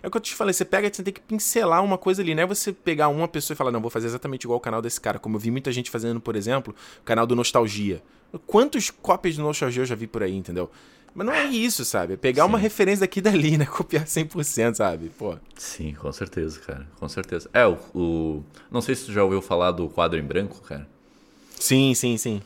é o que eu te falei, você pega e você tem que pincelar uma coisa ali, não é você pegar uma pessoa e falar, não, vou fazer exatamente igual o canal desse cara. Como eu vi muita gente fazendo, por exemplo, o canal do Nostalgia. Quantos cópias de Nostalgia eu já vi por aí, entendeu? Mas não é isso, sabe? É pegar Sim. uma referência daqui e dali, né? Copiar 100%, sabe? Pô.
Sim, com certeza, cara. Com certeza. É, o, o... Não sei se tu já ouviu falar do quadro em branco, cara.
Sim, sim, sim.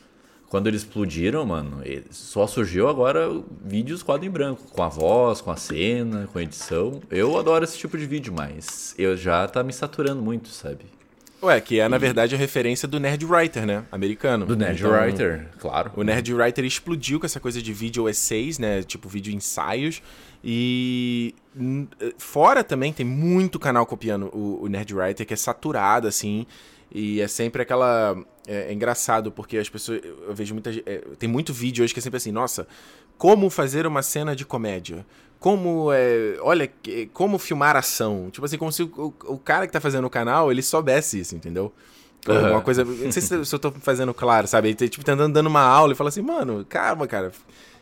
Quando eles explodiram, mano, só surgiu agora vídeos quadro em branco, com a voz, com a cena, com a edição. Eu adoro esse tipo de vídeo, mas eu já tá me saturando muito, sabe?
Ué, que é, na verdade, a referência do Nerd Writer, né? Americano.
Do Nerd então, Writer, claro.
O Nerd Writer explodiu com essa coisa de vídeo essays, né? Tipo, vídeo ensaios. E fora também tem muito canal copiando o, o Nerd Writer, que é saturado, assim. E é sempre aquela. É, é engraçado, porque as pessoas. Eu vejo muita. É, tem muito vídeo hoje que é sempre assim, nossa, como fazer uma cena de comédia? Como é. Olha, como filmar ação? Tipo assim, como se o, o cara que tá fazendo o canal, ele soubesse isso, entendeu? Uhum. Uma coisa. Não sei se, se eu tô fazendo claro, sabe? Ele tipo, tá andando dando uma aula e fala assim, mano, calma, cara.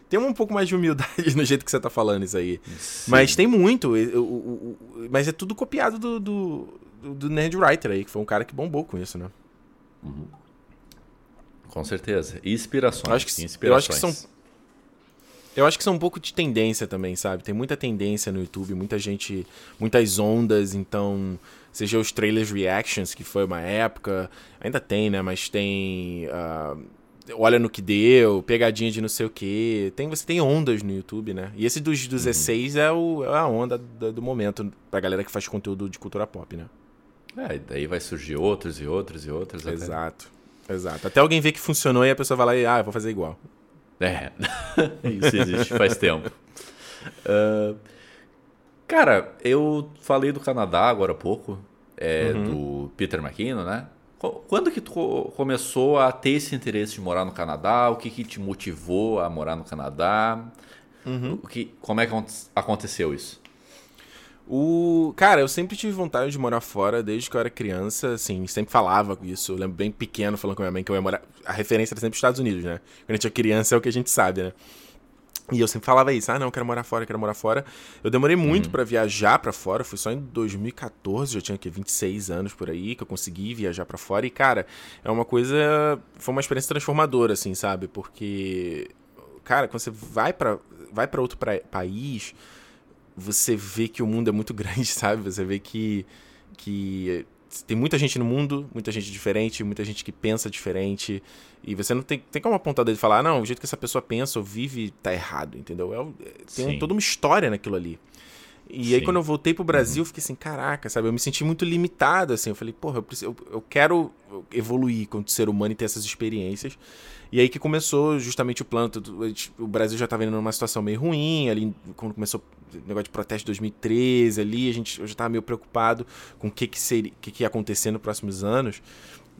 Tem um pouco mais de humildade no jeito que você tá falando isso aí. Sim. Mas tem muito. O, mas é tudo copiado do, do do Nerd Writer aí, que foi um cara que bombou com isso, né?
Uhum. Com certeza. Inspirações.
Eu acho que, inspirações. Eu acho que são. Eu acho que são um pouco de tendência também, sabe? Tem muita tendência no YouTube, muita gente, muitas ondas, então, seja os trailers reactions, que foi uma época, ainda tem, né? Mas tem. Uh, olha no que deu, pegadinha de não sei o que. Tem, você tem ondas no YouTube, né? E esse dos, dos uhum. E6 é, o, é a onda do, do momento pra galera que faz conteúdo de cultura pop, né?
É, daí vai surgir outros e outros e outros.
Exato. Até... Exato. Até alguém ver que funcionou e a pessoa vai lá e, ah, eu vou fazer igual.
É. Isso existe faz tempo. Uh, cara, eu falei do Canadá agora há pouco, é, uhum. do Peter McKinnon, né? Quando que tu começou a ter esse interesse de morar no Canadá? O que, que te motivou a morar no Canadá? Uhum. O que, como é que aconteceu isso?
O cara, eu sempre tive vontade de morar fora desde que eu era criança, assim, sempre falava isso. Eu lembro bem pequeno falando com a minha mãe que eu ia morar. A referência era sempre Estados Unidos, né? Quando a gente é criança é o que a gente sabe, né? E eu sempre falava isso, ah, não, quero morar fora, quero morar fora. Eu demorei muito uhum. para viajar para fora, foi só em 2014, já tinha aqui 26 anos por aí, que eu consegui viajar para fora. E, cara, é uma coisa. Foi uma experiência transformadora, assim, sabe? Porque, cara, quando você vai para vai pra outro pra... país, você vê que o mundo é muito grande, sabe? Você vê que. que tem muita gente no mundo, muita gente diferente, muita gente que pensa diferente. E você não tem, tem como apontar dele e falar, ah, não, o jeito que essa pessoa pensa ou vive tá errado, entendeu? É, tem toda uma história naquilo ali. E Sim. aí, quando eu voltei pro Brasil, uhum. eu fiquei assim, caraca, sabe? Eu me senti muito limitado, assim. Eu falei, porra, eu, preciso, eu, eu quero evoluir como ser humano e ter essas experiências. E aí que começou justamente o plano. O Brasil já estava indo numa situação meio ruim, ali quando começou o negócio de protesto de 2013 ali, a gente, eu já estava meio preocupado com o que, que, seria, que, que ia acontecer nos próximos anos.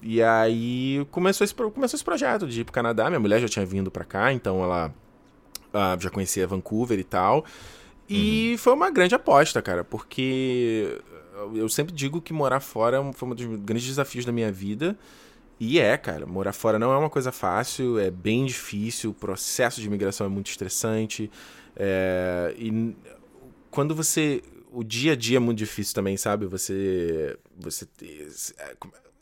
E aí começou esse, começou esse projeto de ir pro Canadá. Minha mulher já tinha vindo para cá, então ela uh, já conhecia Vancouver e tal. E uhum. foi uma grande aposta, cara, porque eu sempre digo que morar fora foi um dos grandes desafios da minha vida. E é, cara, morar fora não é uma coisa fácil, é bem difícil, o processo de imigração é muito estressante. É, e quando você. O dia a dia é muito difícil também, sabe? Você. Você é,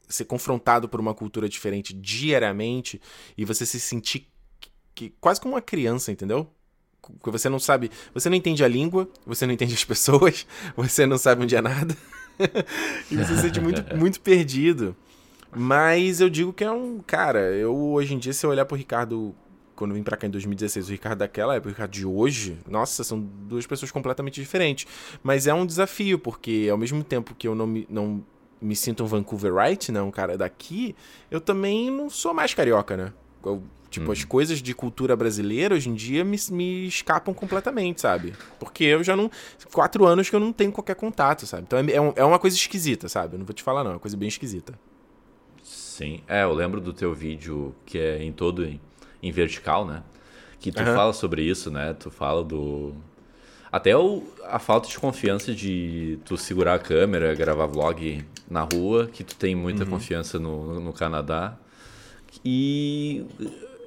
ser confrontado por uma cultura diferente diariamente e você se sentir que, quase como uma criança, entendeu? Porque você não sabe. Você não entende a língua, você não entende as pessoas, você não sabe onde é nada. e você se sente muito, muito perdido. Mas eu digo que é um. Cara, eu hoje em dia, se eu olhar pro Ricardo quando eu vim pra cá em 2016, o Ricardo daquela época, o Ricardo de hoje, nossa, são duas pessoas completamente diferentes. Mas é um desafio, porque ao mesmo tempo que eu não me, não me sinto um Vancouverite, né, um cara daqui, eu também não sou mais carioca, né? Eu, tipo, as uhum. coisas de cultura brasileira hoje em dia me, me escapam completamente, sabe? Porque eu já não. Quatro anos que eu não tenho qualquer contato, sabe? Então é, é, é uma coisa esquisita, sabe? Eu não vou te falar, não. É uma coisa bem esquisita.
Sim. É, eu lembro do teu vídeo que é em todo em, em vertical, né? Que tu uhum. fala sobre isso, né? Tu fala do. Até o, a falta de confiança de tu segurar a câmera, gravar vlog na rua, que tu tem muita uhum. confiança no, no Canadá. E,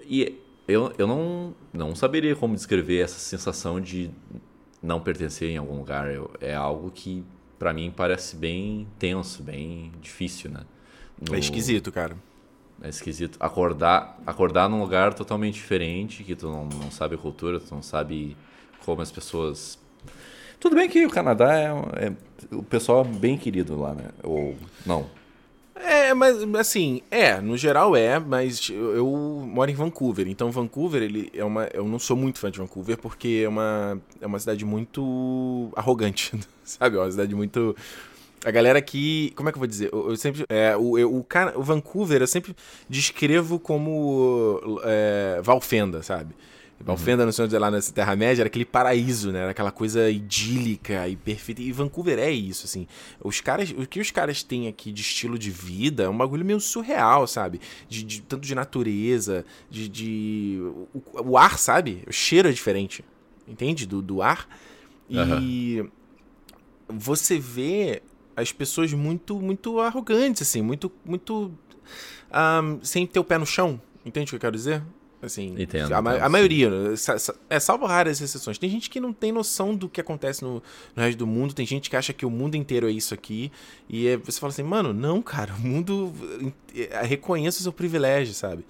e eu, eu não, não saberia como descrever essa sensação de não pertencer em algum lugar. Eu, é algo que, para mim, parece bem tenso, bem difícil, né?
No... É esquisito, cara.
É esquisito. Acordar, acordar num lugar totalmente diferente, que tu não, não sabe a cultura, tu não sabe como as pessoas. Tudo bem que o Canadá é, é o pessoal é bem querido lá, né? Ou não?
É, mas assim, é, no geral é, mas eu, eu, moro em Vancouver, então Vancouver, ele é uma. Eu não sou muito fã de Vancouver porque é uma, é uma cidade muito arrogante, sabe? É uma cidade muito a galera aqui. Como é que eu vou dizer? Eu, eu sempre. É, o, eu, o, cara, o Vancouver eu sempre descrevo como é, Valfenda, sabe? Valfenda, uhum. no Senhor lá nessa Terra-média, era aquele paraíso, né? Era aquela coisa idílica e perfeita. E Vancouver é isso, assim. Os caras, o que os caras têm aqui de estilo de vida é um bagulho meio surreal, sabe? De, de tanto de natureza, de. de o, o, ar, sabe? O cheiro é diferente. Entende? Do, do ar. E. Uhum. Você vê as pessoas muito muito arrogantes, assim, muito, muito um, sem ter o pé no chão. Entende o que eu quero dizer? Assim,
Entendo,
a,
então,
a maioria, é salvo raras exceções. Tem gente que não tem noção do que acontece no, no resto do mundo, tem gente que acha que o mundo inteiro é isso aqui, e é, você fala assim, mano, não, cara, o mundo é, reconheça o seu privilégio, sabe?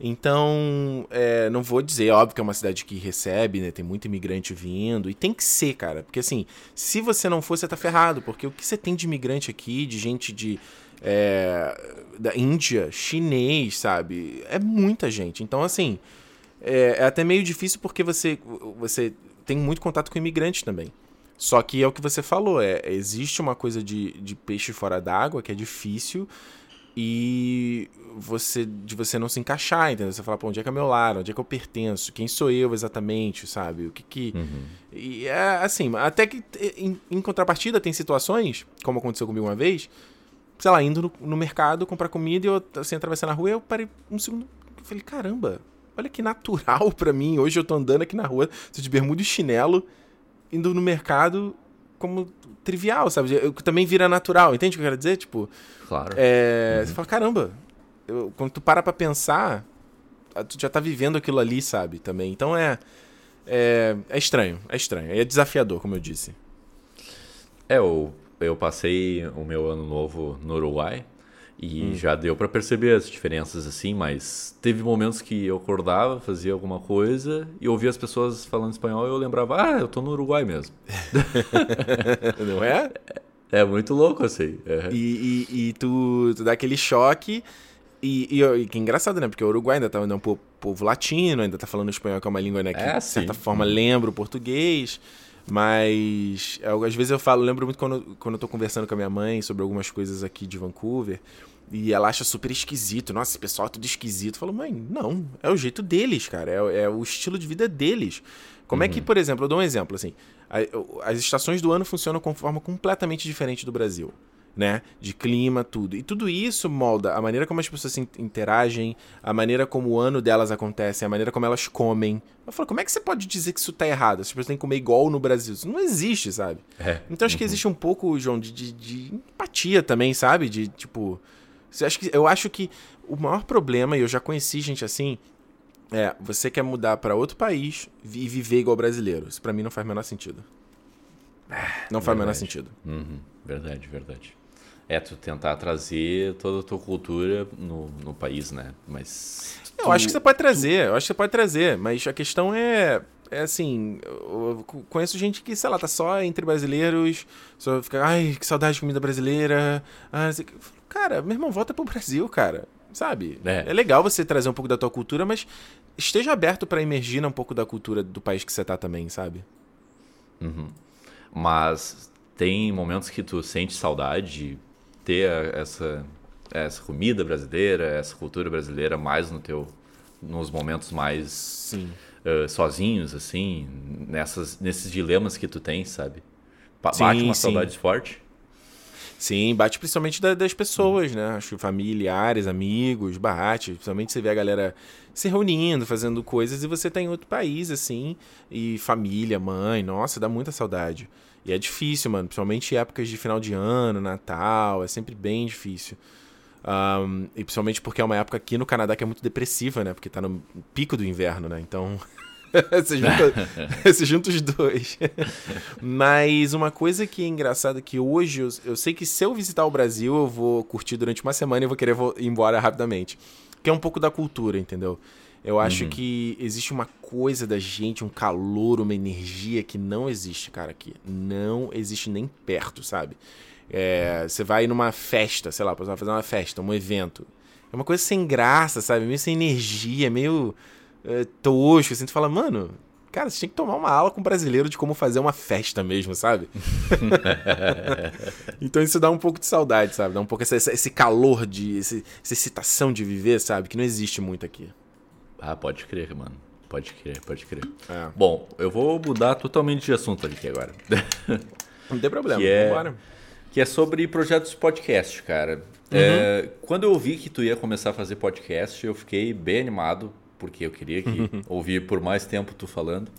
Então, é, não vou dizer, óbvio que é uma cidade que recebe, né? Tem muito imigrante vindo. E tem que ser, cara. Porque assim, se você não for, você tá ferrado. Porque o que você tem de imigrante aqui, de gente de. É, da Índia, chinês, sabe? É muita gente. Então, assim, é, é até meio difícil porque você, você tem muito contato com imigrantes também. Só que é o que você falou, é, existe uma coisa de, de peixe fora d'água que é difícil e você de você não se encaixar, entendeu? Você fala, pô, onde é que é meu lar? Onde é que eu pertenço? Quem sou eu exatamente, sabe? O que que...
Uhum.
E é assim, até que em, em, contrapartida tem situações, como aconteceu comigo uma vez, sei lá, indo no, no mercado comprar comida e eu, assim, atravessando a rua, eu parei um segundo, eu falei, caramba, olha que natural para mim. Hoje eu tô andando aqui na rua, de bermuda e chinelo, indo no mercado como trivial, sabe? Eu, também vira natural, entende o que eu quero dizer? Tipo,
claro.
É, uhum. Você fala, caramba, eu, quando tu para pra pensar, tu já tá vivendo aquilo ali, sabe? Também. Então é, é, é estranho, é estranho. É desafiador, como eu disse.
É, eu, eu passei o meu ano novo no Uruguai. E hum. já deu para perceber as diferenças assim, mas teve momentos que eu acordava, fazia alguma coisa e ouvia as pessoas falando espanhol e eu lembrava, ah, eu tô no Uruguai mesmo.
Não é?
É, é muito louco assim.
É. E, e, e tu, tu, dá aquele choque. E, e, que engraçado, né? Porque o Uruguai ainda tá ainda é um povo, povo, latino, ainda tá falando espanhol, que é uma língua né, que, é, de certa forma, lembra o português. Mas eu, às vezes eu falo, lembro muito quando, quando eu tô conversando com a minha mãe sobre algumas coisas aqui de Vancouver. E ela acha super esquisito. Nossa, esse pessoal é tudo esquisito. Eu falo, mãe, não. É o jeito deles, cara. É, é o estilo de vida deles. Como uhum. é que, uhum. por exemplo, eu dou um exemplo assim. As estações do ano funcionam com forma completamente diferente do Brasil né? De clima, tudo. E tudo isso molda a maneira como as pessoas interagem, a maneira como o ano delas acontece, a maneira como elas comem. Eu falo, como é que você pode dizer que isso tá errado? As pessoas têm que comer igual no Brasil. Isso não existe, sabe? É. Então acho uhum. que existe um pouco, João, de, de, de, empatia também, sabe? De tipo. Eu acho que o maior problema, e eu já conheci gente assim, é você quer mudar para outro país e viver igual brasileiro. Isso pra mim não faz o menor sentido. Não faz o menor sentido.
Uhum. Verdade, verdade. É, tu tentar trazer toda a tua cultura no, no país, né? Mas.
Tu, eu acho que você pode trazer, tu... eu acho que você pode trazer, mas a questão é. É assim, eu conheço gente que, sei lá, tá só entre brasileiros, só fica, ai, que saudade de comida brasileira. Ah, cara, meu irmão, volta pro Brasil, cara. Sabe? É. é legal você trazer um pouco da tua cultura, mas esteja aberto para emergir um pouco da cultura do país que você tá também, sabe?
Uhum. Mas tem momentos que tu sente saudade ter essa, essa comida brasileira, essa cultura brasileira mais no teu nos momentos mais uh, sozinhos assim, nessas nesses dilemas que tu tens, sabe? Bate sim, uma sim. saudade forte.
Sim, bate principalmente da, das pessoas, né? Acho que familiares, amigos, bate. Principalmente você vê a galera se reunindo, fazendo coisas e você tá em outro país, assim, e família, mãe, nossa, dá muita saudade. E é difícil, mano. Principalmente em épocas de final de ano, Natal. É sempre bem difícil. Um, e principalmente porque é uma época aqui no Canadá que é muito depressiva, né? Porque tá no pico do inverno, né? Então. você, junta, você junta os dois. Mas uma coisa que é engraçada é que hoje eu, eu, sei que se eu visitar o Brasil, eu vou curtir durante uma semana e vou querer ir embora rapidamente. Que é um pouco da cultura, entendeu? Eu acho uhum. que existe uma coisa da gente, um calor, uma energia que não existe, cara, aqui. Não existe nem perto, sabe? É, você vai numa festa, sei lá, você vai fazer uma festa, um evento. É uma coisa sem graça, sabe? Meio sem energia, meio é, tosco. Assim, tu fala, mano, cara, você tinha que tomar uma aula com um brasileiro de como fazer uma festa mesmo, sabe? então isso dá um pouco de saudade, sabe? Dá um pouco esse, esse calor, de, esse, essa excitação de viver, sabe? Que não existe muito aqui.
Ah, pode crer, mano. Pode crer, pode crer. É. Bom, eu vou mudar totalmente de assunto aqui agora.
Não tem problema,
que é, Que é sobre projetos de podcast, cara. Uhum. É, quando eu vi que tu ia começar a fazer podcast, eu fiquei bem animado, porque eu queria que ouvir por mais tempo tu falando.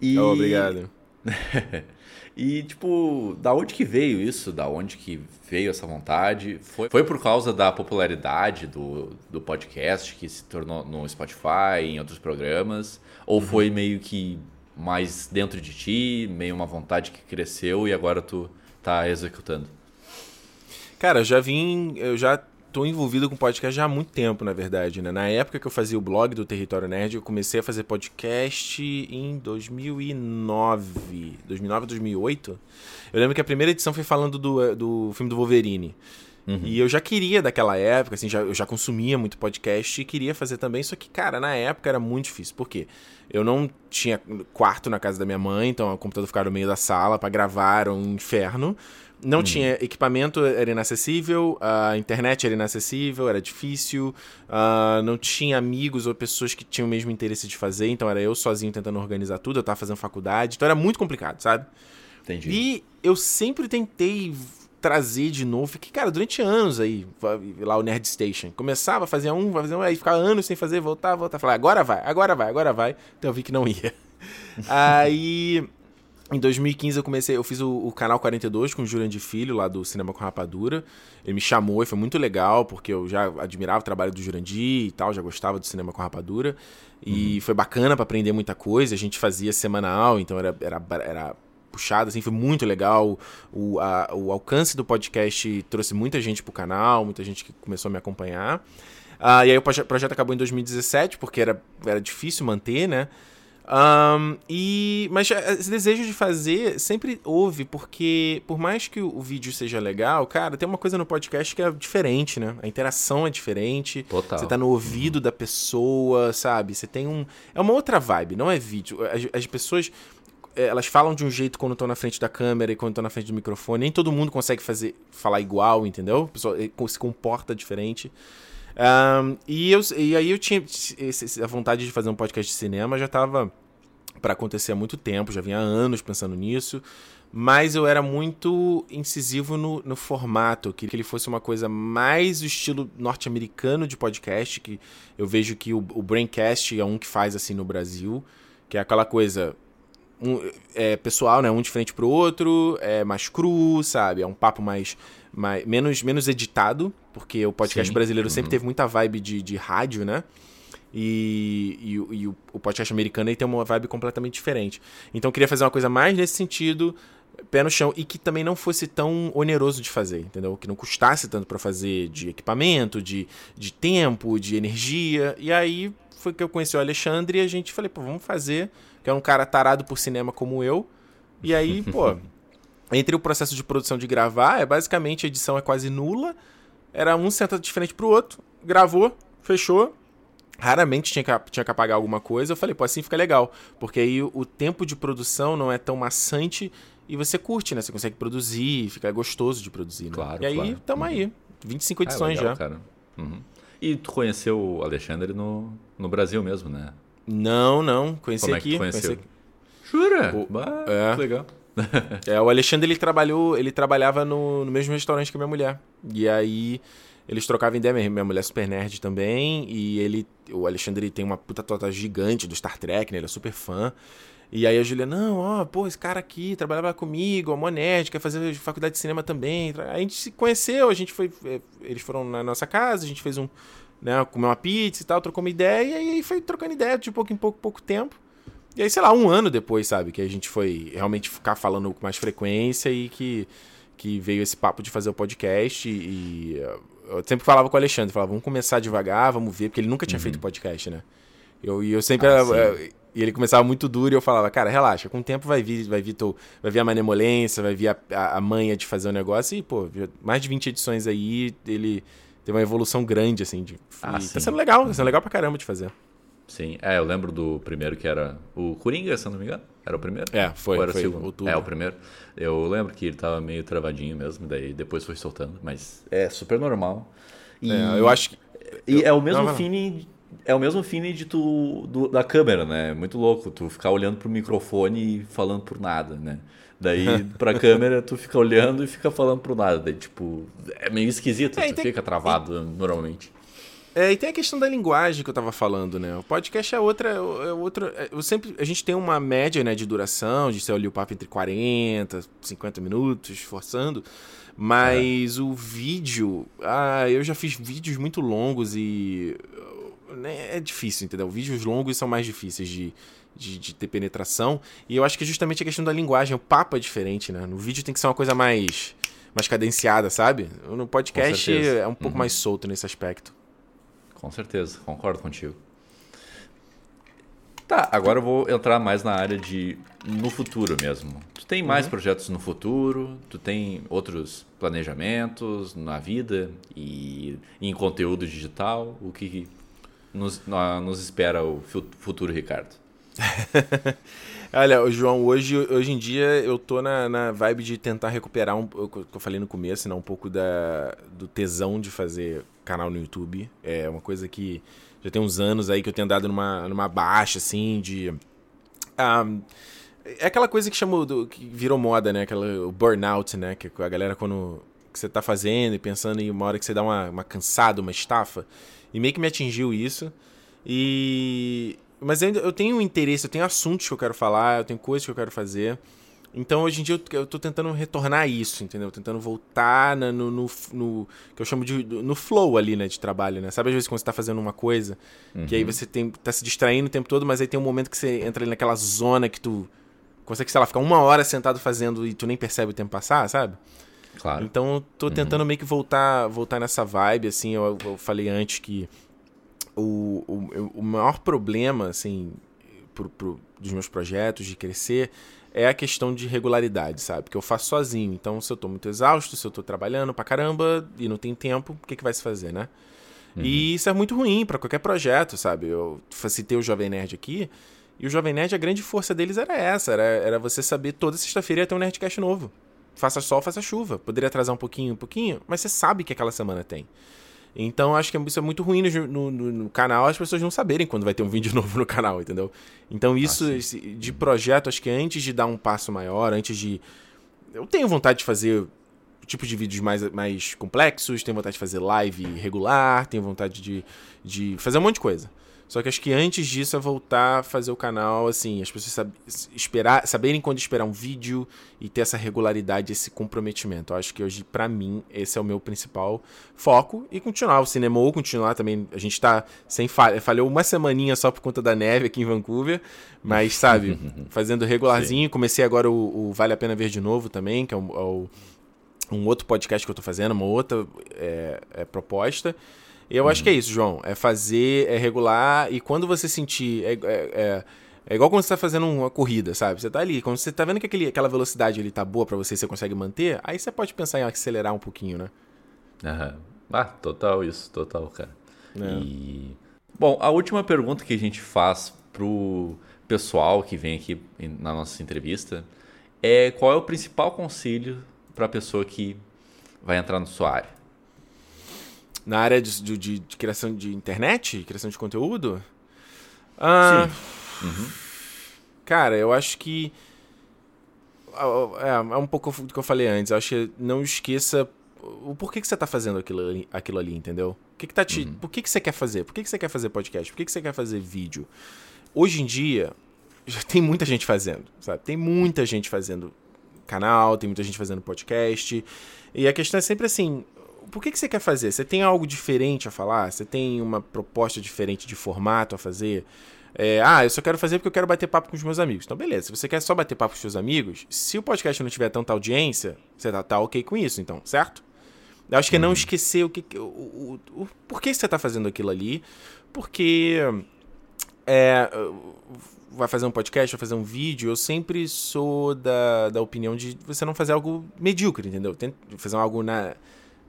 E... Oh, obrigado.
E, tipo, da onde que veio isso? Da onde que veio essa vontade? Foi, foi por causa da popularidade do, do podcast que se tornou no Spotify, em outros programas? Ou uhum. foi meio que mais dentro de ti, meio uma vontade que cresceu e agora tu tá executando?
Cara, eu já vim, eu já tô envolvido com podcast já há muito tempo, na verdade, né? Na época que eu fazia o blog do Território Nerd, eu comecei a fazer podcast em 2009. 2009, 2008. Eu lembro que a primeira edição foi falando do, do filme do Wolverine. Uhum. E eu já queria daquela época, assim, já, eu já consumia muito podcast e queria fazer também, só que, cara, na época era muito difícil. Por quê? Eu não tinha quarto na casa da minha mãe, então o computador ficava no meio da sala para gravar, era um inferno. Não uhum. tinha equipamento, era inacessível, a internet era inacessível, era difícil, uh, não tinha amigos ou pessoas que tinham o mesmo interesse de fazer, então era eu sozinho tentando organizar tudo, eu tava fazendo faculdade, então era muito complicado, sabe?
Entendi.
E eu sempre tentei trazer de novo. que cara, durante anos aí, lá o Nerd Station. Começava, fazia um, fazia um, aí ficava anos sem fazer, voltar, voltar. Falar, agora vai, agora vai, agora vai. Então eu vi que não ia. aí, em 2015 eu comecei, eu fiz o, o canal 42 com o Jurandir Filho, lá do Cinema com Rapadura. Ele me chamou e foi muito legal, porque eu já admirava o trabalho do Jurandir e tal, já gostava do Cinema com Rapadura. E uhum. foi bacana para aprender muita coisa. A gente fazia semanal, então era, era, era puxada, assim, foi muito legal. O, a, o alcance do podcast trouxe muita gente pro canal, muita gente que começou a me acompanhar. Uh, e aí o projeto acabou em 2017, porque era, era difícil manter, né? Um, e, mas esse desejo de fazer sempre houve, porque por mais que o, vídeo seja legal, cara, tem uma coisa no podcast que é diferente, né? A interação é diferente.
Total.
Você tá no ouvido uhum. da pessoa, sabe? Você tem um. É uma outra vibe, não é vídeo. As, as pessoas. É, elas falam de um jeito quando estão na frente da câmera e quando estão na frente do microfone. Nem todo mundo consegue fazer falar igual, entendeu? A pessoa eh, se comporta diferente. Um, e, eu, e aí eu tinha a vontade de fazer um podcast de cinema, já estava para acontecer há muito tempo, já vinha há anos pensando nisso. Mas eu era muito incisivo no, no formato, que ele fosse uma coisa mais o estilo norte-americano de podcast, que eu vejo que o, o Braincast é um que faz assim no Brasil, que é aquela coisa um, é, pessoal, né? Um de frente pro outro, é mais cru, sabe? É um papo mais, mais menos, menos editado, porque o podcast Sim. brasileiro uhum. sempre teve muita vibe de, de rádio, né? E, e, e o, o, podcast americano aí tem uma vibe completamente diferente. Então eu queria fazer uma coisa mais nesse sentido, pé no chão, e que também não fosse tão oneroso de fazer, entendeu? Que não custasse tanto para fazer de equipamento, de, de tempo, de energia. E aí foi que eu conheci o Alexandre e a gente falei, pô, vamos fazer que é um cara tarado por cinema como eu. E aí, pô, entre o processo de produção de gravar, é basicamente a edição é quase nula. Era um senta de frente pro outro, gravou, fechou. Raramente tinha que, tinha que apagar alguma coisa. Eu falei, pô, assim fica legal. Porque aí o, tempo de produção não é tão maçante e você curte, né? Você consegue produzir, fica gostoso de produzir, né?
Claro,
e aí,
claro.
tamo uhum. aí. 25 ah, edições é legal, já. Cara.
Uhum. E tu conheceu o Alexandre no, no Brasil mesmo, né?
Não, não. Conheci Como aqui. É que conheci aqui.
Jura? O, bah, é. legal.
é, o Alexandre ele trabalhou, ele trabalhava no, no mesmo restaurante que minha mulher. E aí eles trocavam ideia, minha mulher é super nerd também, e ele, o Alexandre tem uma puta tota gigante do Star Trek, né? Ele é super fã. E aí a Julia, não, ó, pô, esse cara aqui trabalhava comigo, é mó nerd, quer fazer faculdade de cinema também. A gente se conheceu, a gente foi, é, eles foram na nossa casa, a gente fez um, né, comer uma pizza e tal, trocou uma ideia, e aí foi trocando ideia de pouco em pouco, pouco tempo. E aí, sei lá, um ano depois, sabe, que a gente foi realmente ficar falando com mais frequência e que, que veio esse papo de fazer o podcast. E, eu sempre falava com o Alexandre, falava, vamos começar devagar, vamos ver, porque ele nunca tinha uhum. feito podcast, né? Eu, e eu sempre. Ah, era, e ele começava muito duro e eu falava, cara, relaxa, com o tempo vai vir, vai vir, tô, vai vir a manemolência, vai vir a, a, a manha de fazer o um negócio. E, pô, mais de 20 edições aí, ele teve uma evolução grande, assim. De, ah, tá sendo legal, tá sendo legal pra caramba de fazer.
Sim, é, eu lembro do primeiro que era o Coringa, se não me engano. Era o primeiro?
É, foi.
Ou era
foi
o segundo? Outubro. É, o primeiro. Eu lembro que ele tava meio travadinho mesmo, daí depois foi soltando, mas é super normal.
E, é, eu acho que.
E eu... é o mesmo não, feeling. É o mesmo feeling de tu, do, da câmera, né? É muito louco. Tu ficar olhando pro microfone e falando por nada, né? Daí, pra câmera, tu fica olhando e fica falando pro nada. Daí, tipo, é meio esquisito, é, tu tem... fica travado e... normalmente.
É, e tem a questão da linguagem que eu tava falando, né? O podcast é outra. É outra é, eu sempre, a gente tem uma média né, de duração, de ser ali o papo entre 40, 50 minutos, forçando. Mas é. o vídeo. Ah, eu já fiz vídeos muito longos e. Né, é difícil, entendeu? Vídeos longos são mais difíceis de, de, de, ter penetração. E eu acho que é justamente a questão da linguagem. O papo é diferente, né? No vídeo tem que ser uma coisa mais, mais cadenciada, sabe? No podcast é um pouco uhum. mais solto nesse aspecto.
Com certeza, concordo contigo. Tá, agora eu vou entrar mais na área de no futuro mesmo. Tu tem mais uhum. projetos no futuro? Tu tem outros planejamentos na vida e em conteúdo digital? O que nos, nos espera o futuro Ricardo?
Olha, João, hoje, hoje em dia eu tô na, na vibe de tentar recuperar um o que eu falei no começo, né? Um pouco da, do tesão de fazer canal no YouTube. É uma coisa que já tem uns anos aí que eu tenho andado numa, numa baixa, assim, de. Ah, é aquela coisa que chamou do, que virou moda, né? Aquela, o burnout, né? Que a galera quando que você tá fazendo e pensando em uma hora que você dá uma, uma cansada, uma estafa. E meio que me atingiu isso. E mas eu, eu tenho interesse, eu tenho assuntos que eu quero falar, eu tenho coisas que eu quero fazer. Então, hoje em dia, eu, eu tô tentando retornar isso, entendeu? Tentando voltar no, no, no, no, que eu chamo de no flow ali, né, de trabalho, né? Sabe às vezes quando você tá fazendo uma coisa, uhum. que aí uhum. você tem, tá se distraindo o tempo todo, mas aí tem um momento que você entra ali naquela zona que tu consegue, sei lá, ficar uma hora sentado fazendo e tu nem percebe o tempo passar, sabe?
Claro.
Então, eu tô uhum. tentando uhum. meio que voltar, voltar nessa vibe, assim, eu, eu falei antes que o, o, o maior problema, assim, pro, pro, dos meus projetos, de crescer, é a questão de regularidade, sabe? Que eu faço sozinho. Então, se eu tô muito exausto, se eu tô trabalhando pra caramba e não tem tempo, o que, que vai se fazer, né? Uhum. E isso é muito ruim para qualquer projeto, sabe? Eu citei o Jovem Nerd aqui, e o Jovem Nerd, a grande força deles era essa, era, era você saber toda sexta-feira ia ter um Nerdcast novo. Faça sol, faça chuva. Poderia atrasar um pouquinho, um pouquinho, mas você sabe que aquela semana tem. Então acho que isso é muito ruim no, no, no, canal as pessoas não saberem quando vai ter um vídeo novo no canal, entendeu? Então isso ah, de projeto, acho que antes de dar um passo maior, antes de. Eu tenho vontade de fazer tipo de vídeos mais, mais complexos, tenho vontade de fazer live regular, tenho vontade de, de fazer um monte de coisa. Só que acho que antes disso é voltar a fazer o canal, assim, as pessoas sab esperar, saberem quando esperar um vídeo e ter essa regularidade, esse comprometimento. Eu acho que hoje, para mim, esse é o meu principal foco. E continuar o cinema ou continuar também. A gente tá sem falha. Falhou uma semaninha só por conta da neve aqui em Vancouver. Mas, sabe, fazendo regularzinho. Sim. Comecei agora o, o, Vale a Pena Ver de Novo também, que é, o, é o, um outro podcast que eu tô fazendo, uma outra é, é proposta. Eu acho que é isso, João. É fazer, é regular e quando você sentir. É, é, é, é igual quando você tá fazendo uma corrida, sabe? Você tá ali, quando você tá vendo que aquele, aquela velocidade ali tá boa para você, você consegue manter, aí você pode pensar em acelerar um pouquinho, né?
Aham. Ah, total isso, total, cara. É. E. Bom, a última pergunta que a gente faz pro pessoal que vem aqui na nossa entrevista é qual é o principal conselho para a pessoa que vai entrar na sua área?
Na área de, de, de, criação de internet, criação de conteúdo? Ah, Sim. Uhum. Cara, eu acho que. É, é um pouco do que eu falei antes. Eu acho que não esqueça o porquê que você está fazendo aquilo ali, aquilo ali, entendeu? O que que tá te, uhum. Por que, que você quer fazer? Por que, que você quer fazer podcast? Por que, que você quer fazer vídeo? Hoje em dia, já tem muita gente fazendo, sabe? Tem muita gente fazendo canal, tem muita gente fazendo podcast. E a questão é sempre assim: por que, que você quer fazer? Você tem algo diferente a falar? Você tem uma proposta diferente de formato a fazer? É, ah, eu só quero fazer porque eu quero bater papo com os meus amigos. Então, beleza. Se você quer só bater papo com os seus amigos, se o podcast não tiver tanta audiência, você tá, tá ok com isso, então, certo? Eu acho que é não uhum. esquecer o que. O, o, o, por que você tá fazendo aquilo ali? Porque. É, vai fazer um podcast, vai fazer um vídeo, eu sempre sou da, da opinião de você não fazer algo medíocre, entendeu? Tem, fazer algo na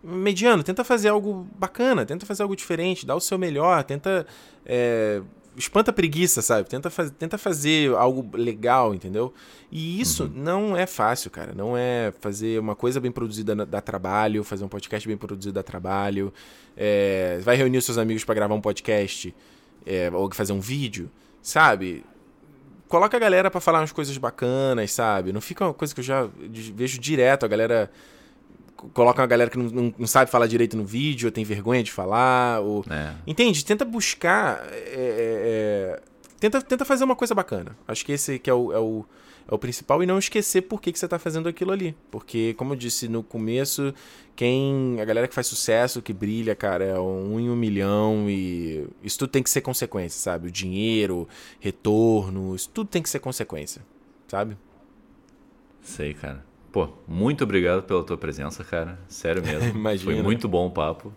mediano, tenta fazer algo bacana, tenta fazer algo diferente, dá o seu melhor, tenta. É, espanta a preguiça, sabe? Tenta, faz, tenta fazer algo legal, entendeu? E isso uhum. não é fácil, cara. Não é fazer uma coisa bem produzida dá trabalho, fazer um podcast bem produzido dá trabalho. É, vai reunir os seus amigos para gravar um podcast é, ou fazer um vídeo, sabe? Coloca a galera para falar umas coisas bacanas, sabe? Não fica uma coisa que eu já vejo direto, a galera coloca uma galera que não, não, não, sabe falar direito no vídeo, ou tem vergonha de falar. Ou... É. Entende? Tenta buscar. É, é, é, tenta, tenta fazer uma coisa bacana. Acho que esse que é o, é o, é o principal. E não esquecer por que, que você está fazendo aquilo ali. Porque, como eu disse no começo, quem. A galera que faz sucesso, que brilha, cara, é um em um milhão. E isso tudo tem que ser consequência, sabe? O dinheiro, retorno, isso tudo tem que ser consequência, sabe?
Sei, cara. Pô, muito obrigado pela tua presença, cara. Sério mesmo. Imagina. Foi muito bom o papo.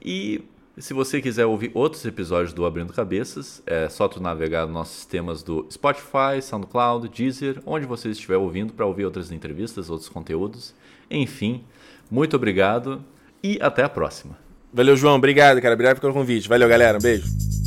E E se você quiser ouvir outros episódios do Abrindo Cabeças, é só tu navegar nos nossos sistemas do Spotify, SoundCloud, Deezer, onde você estiver ouvindo para ouvir outras entrevistas, outros conteúdos. Enfim, muito obrigado e até a próxima.
Valeu, João. Obrigado, cara. Obrigado pelo convite. Valeu, galera. Um beijo.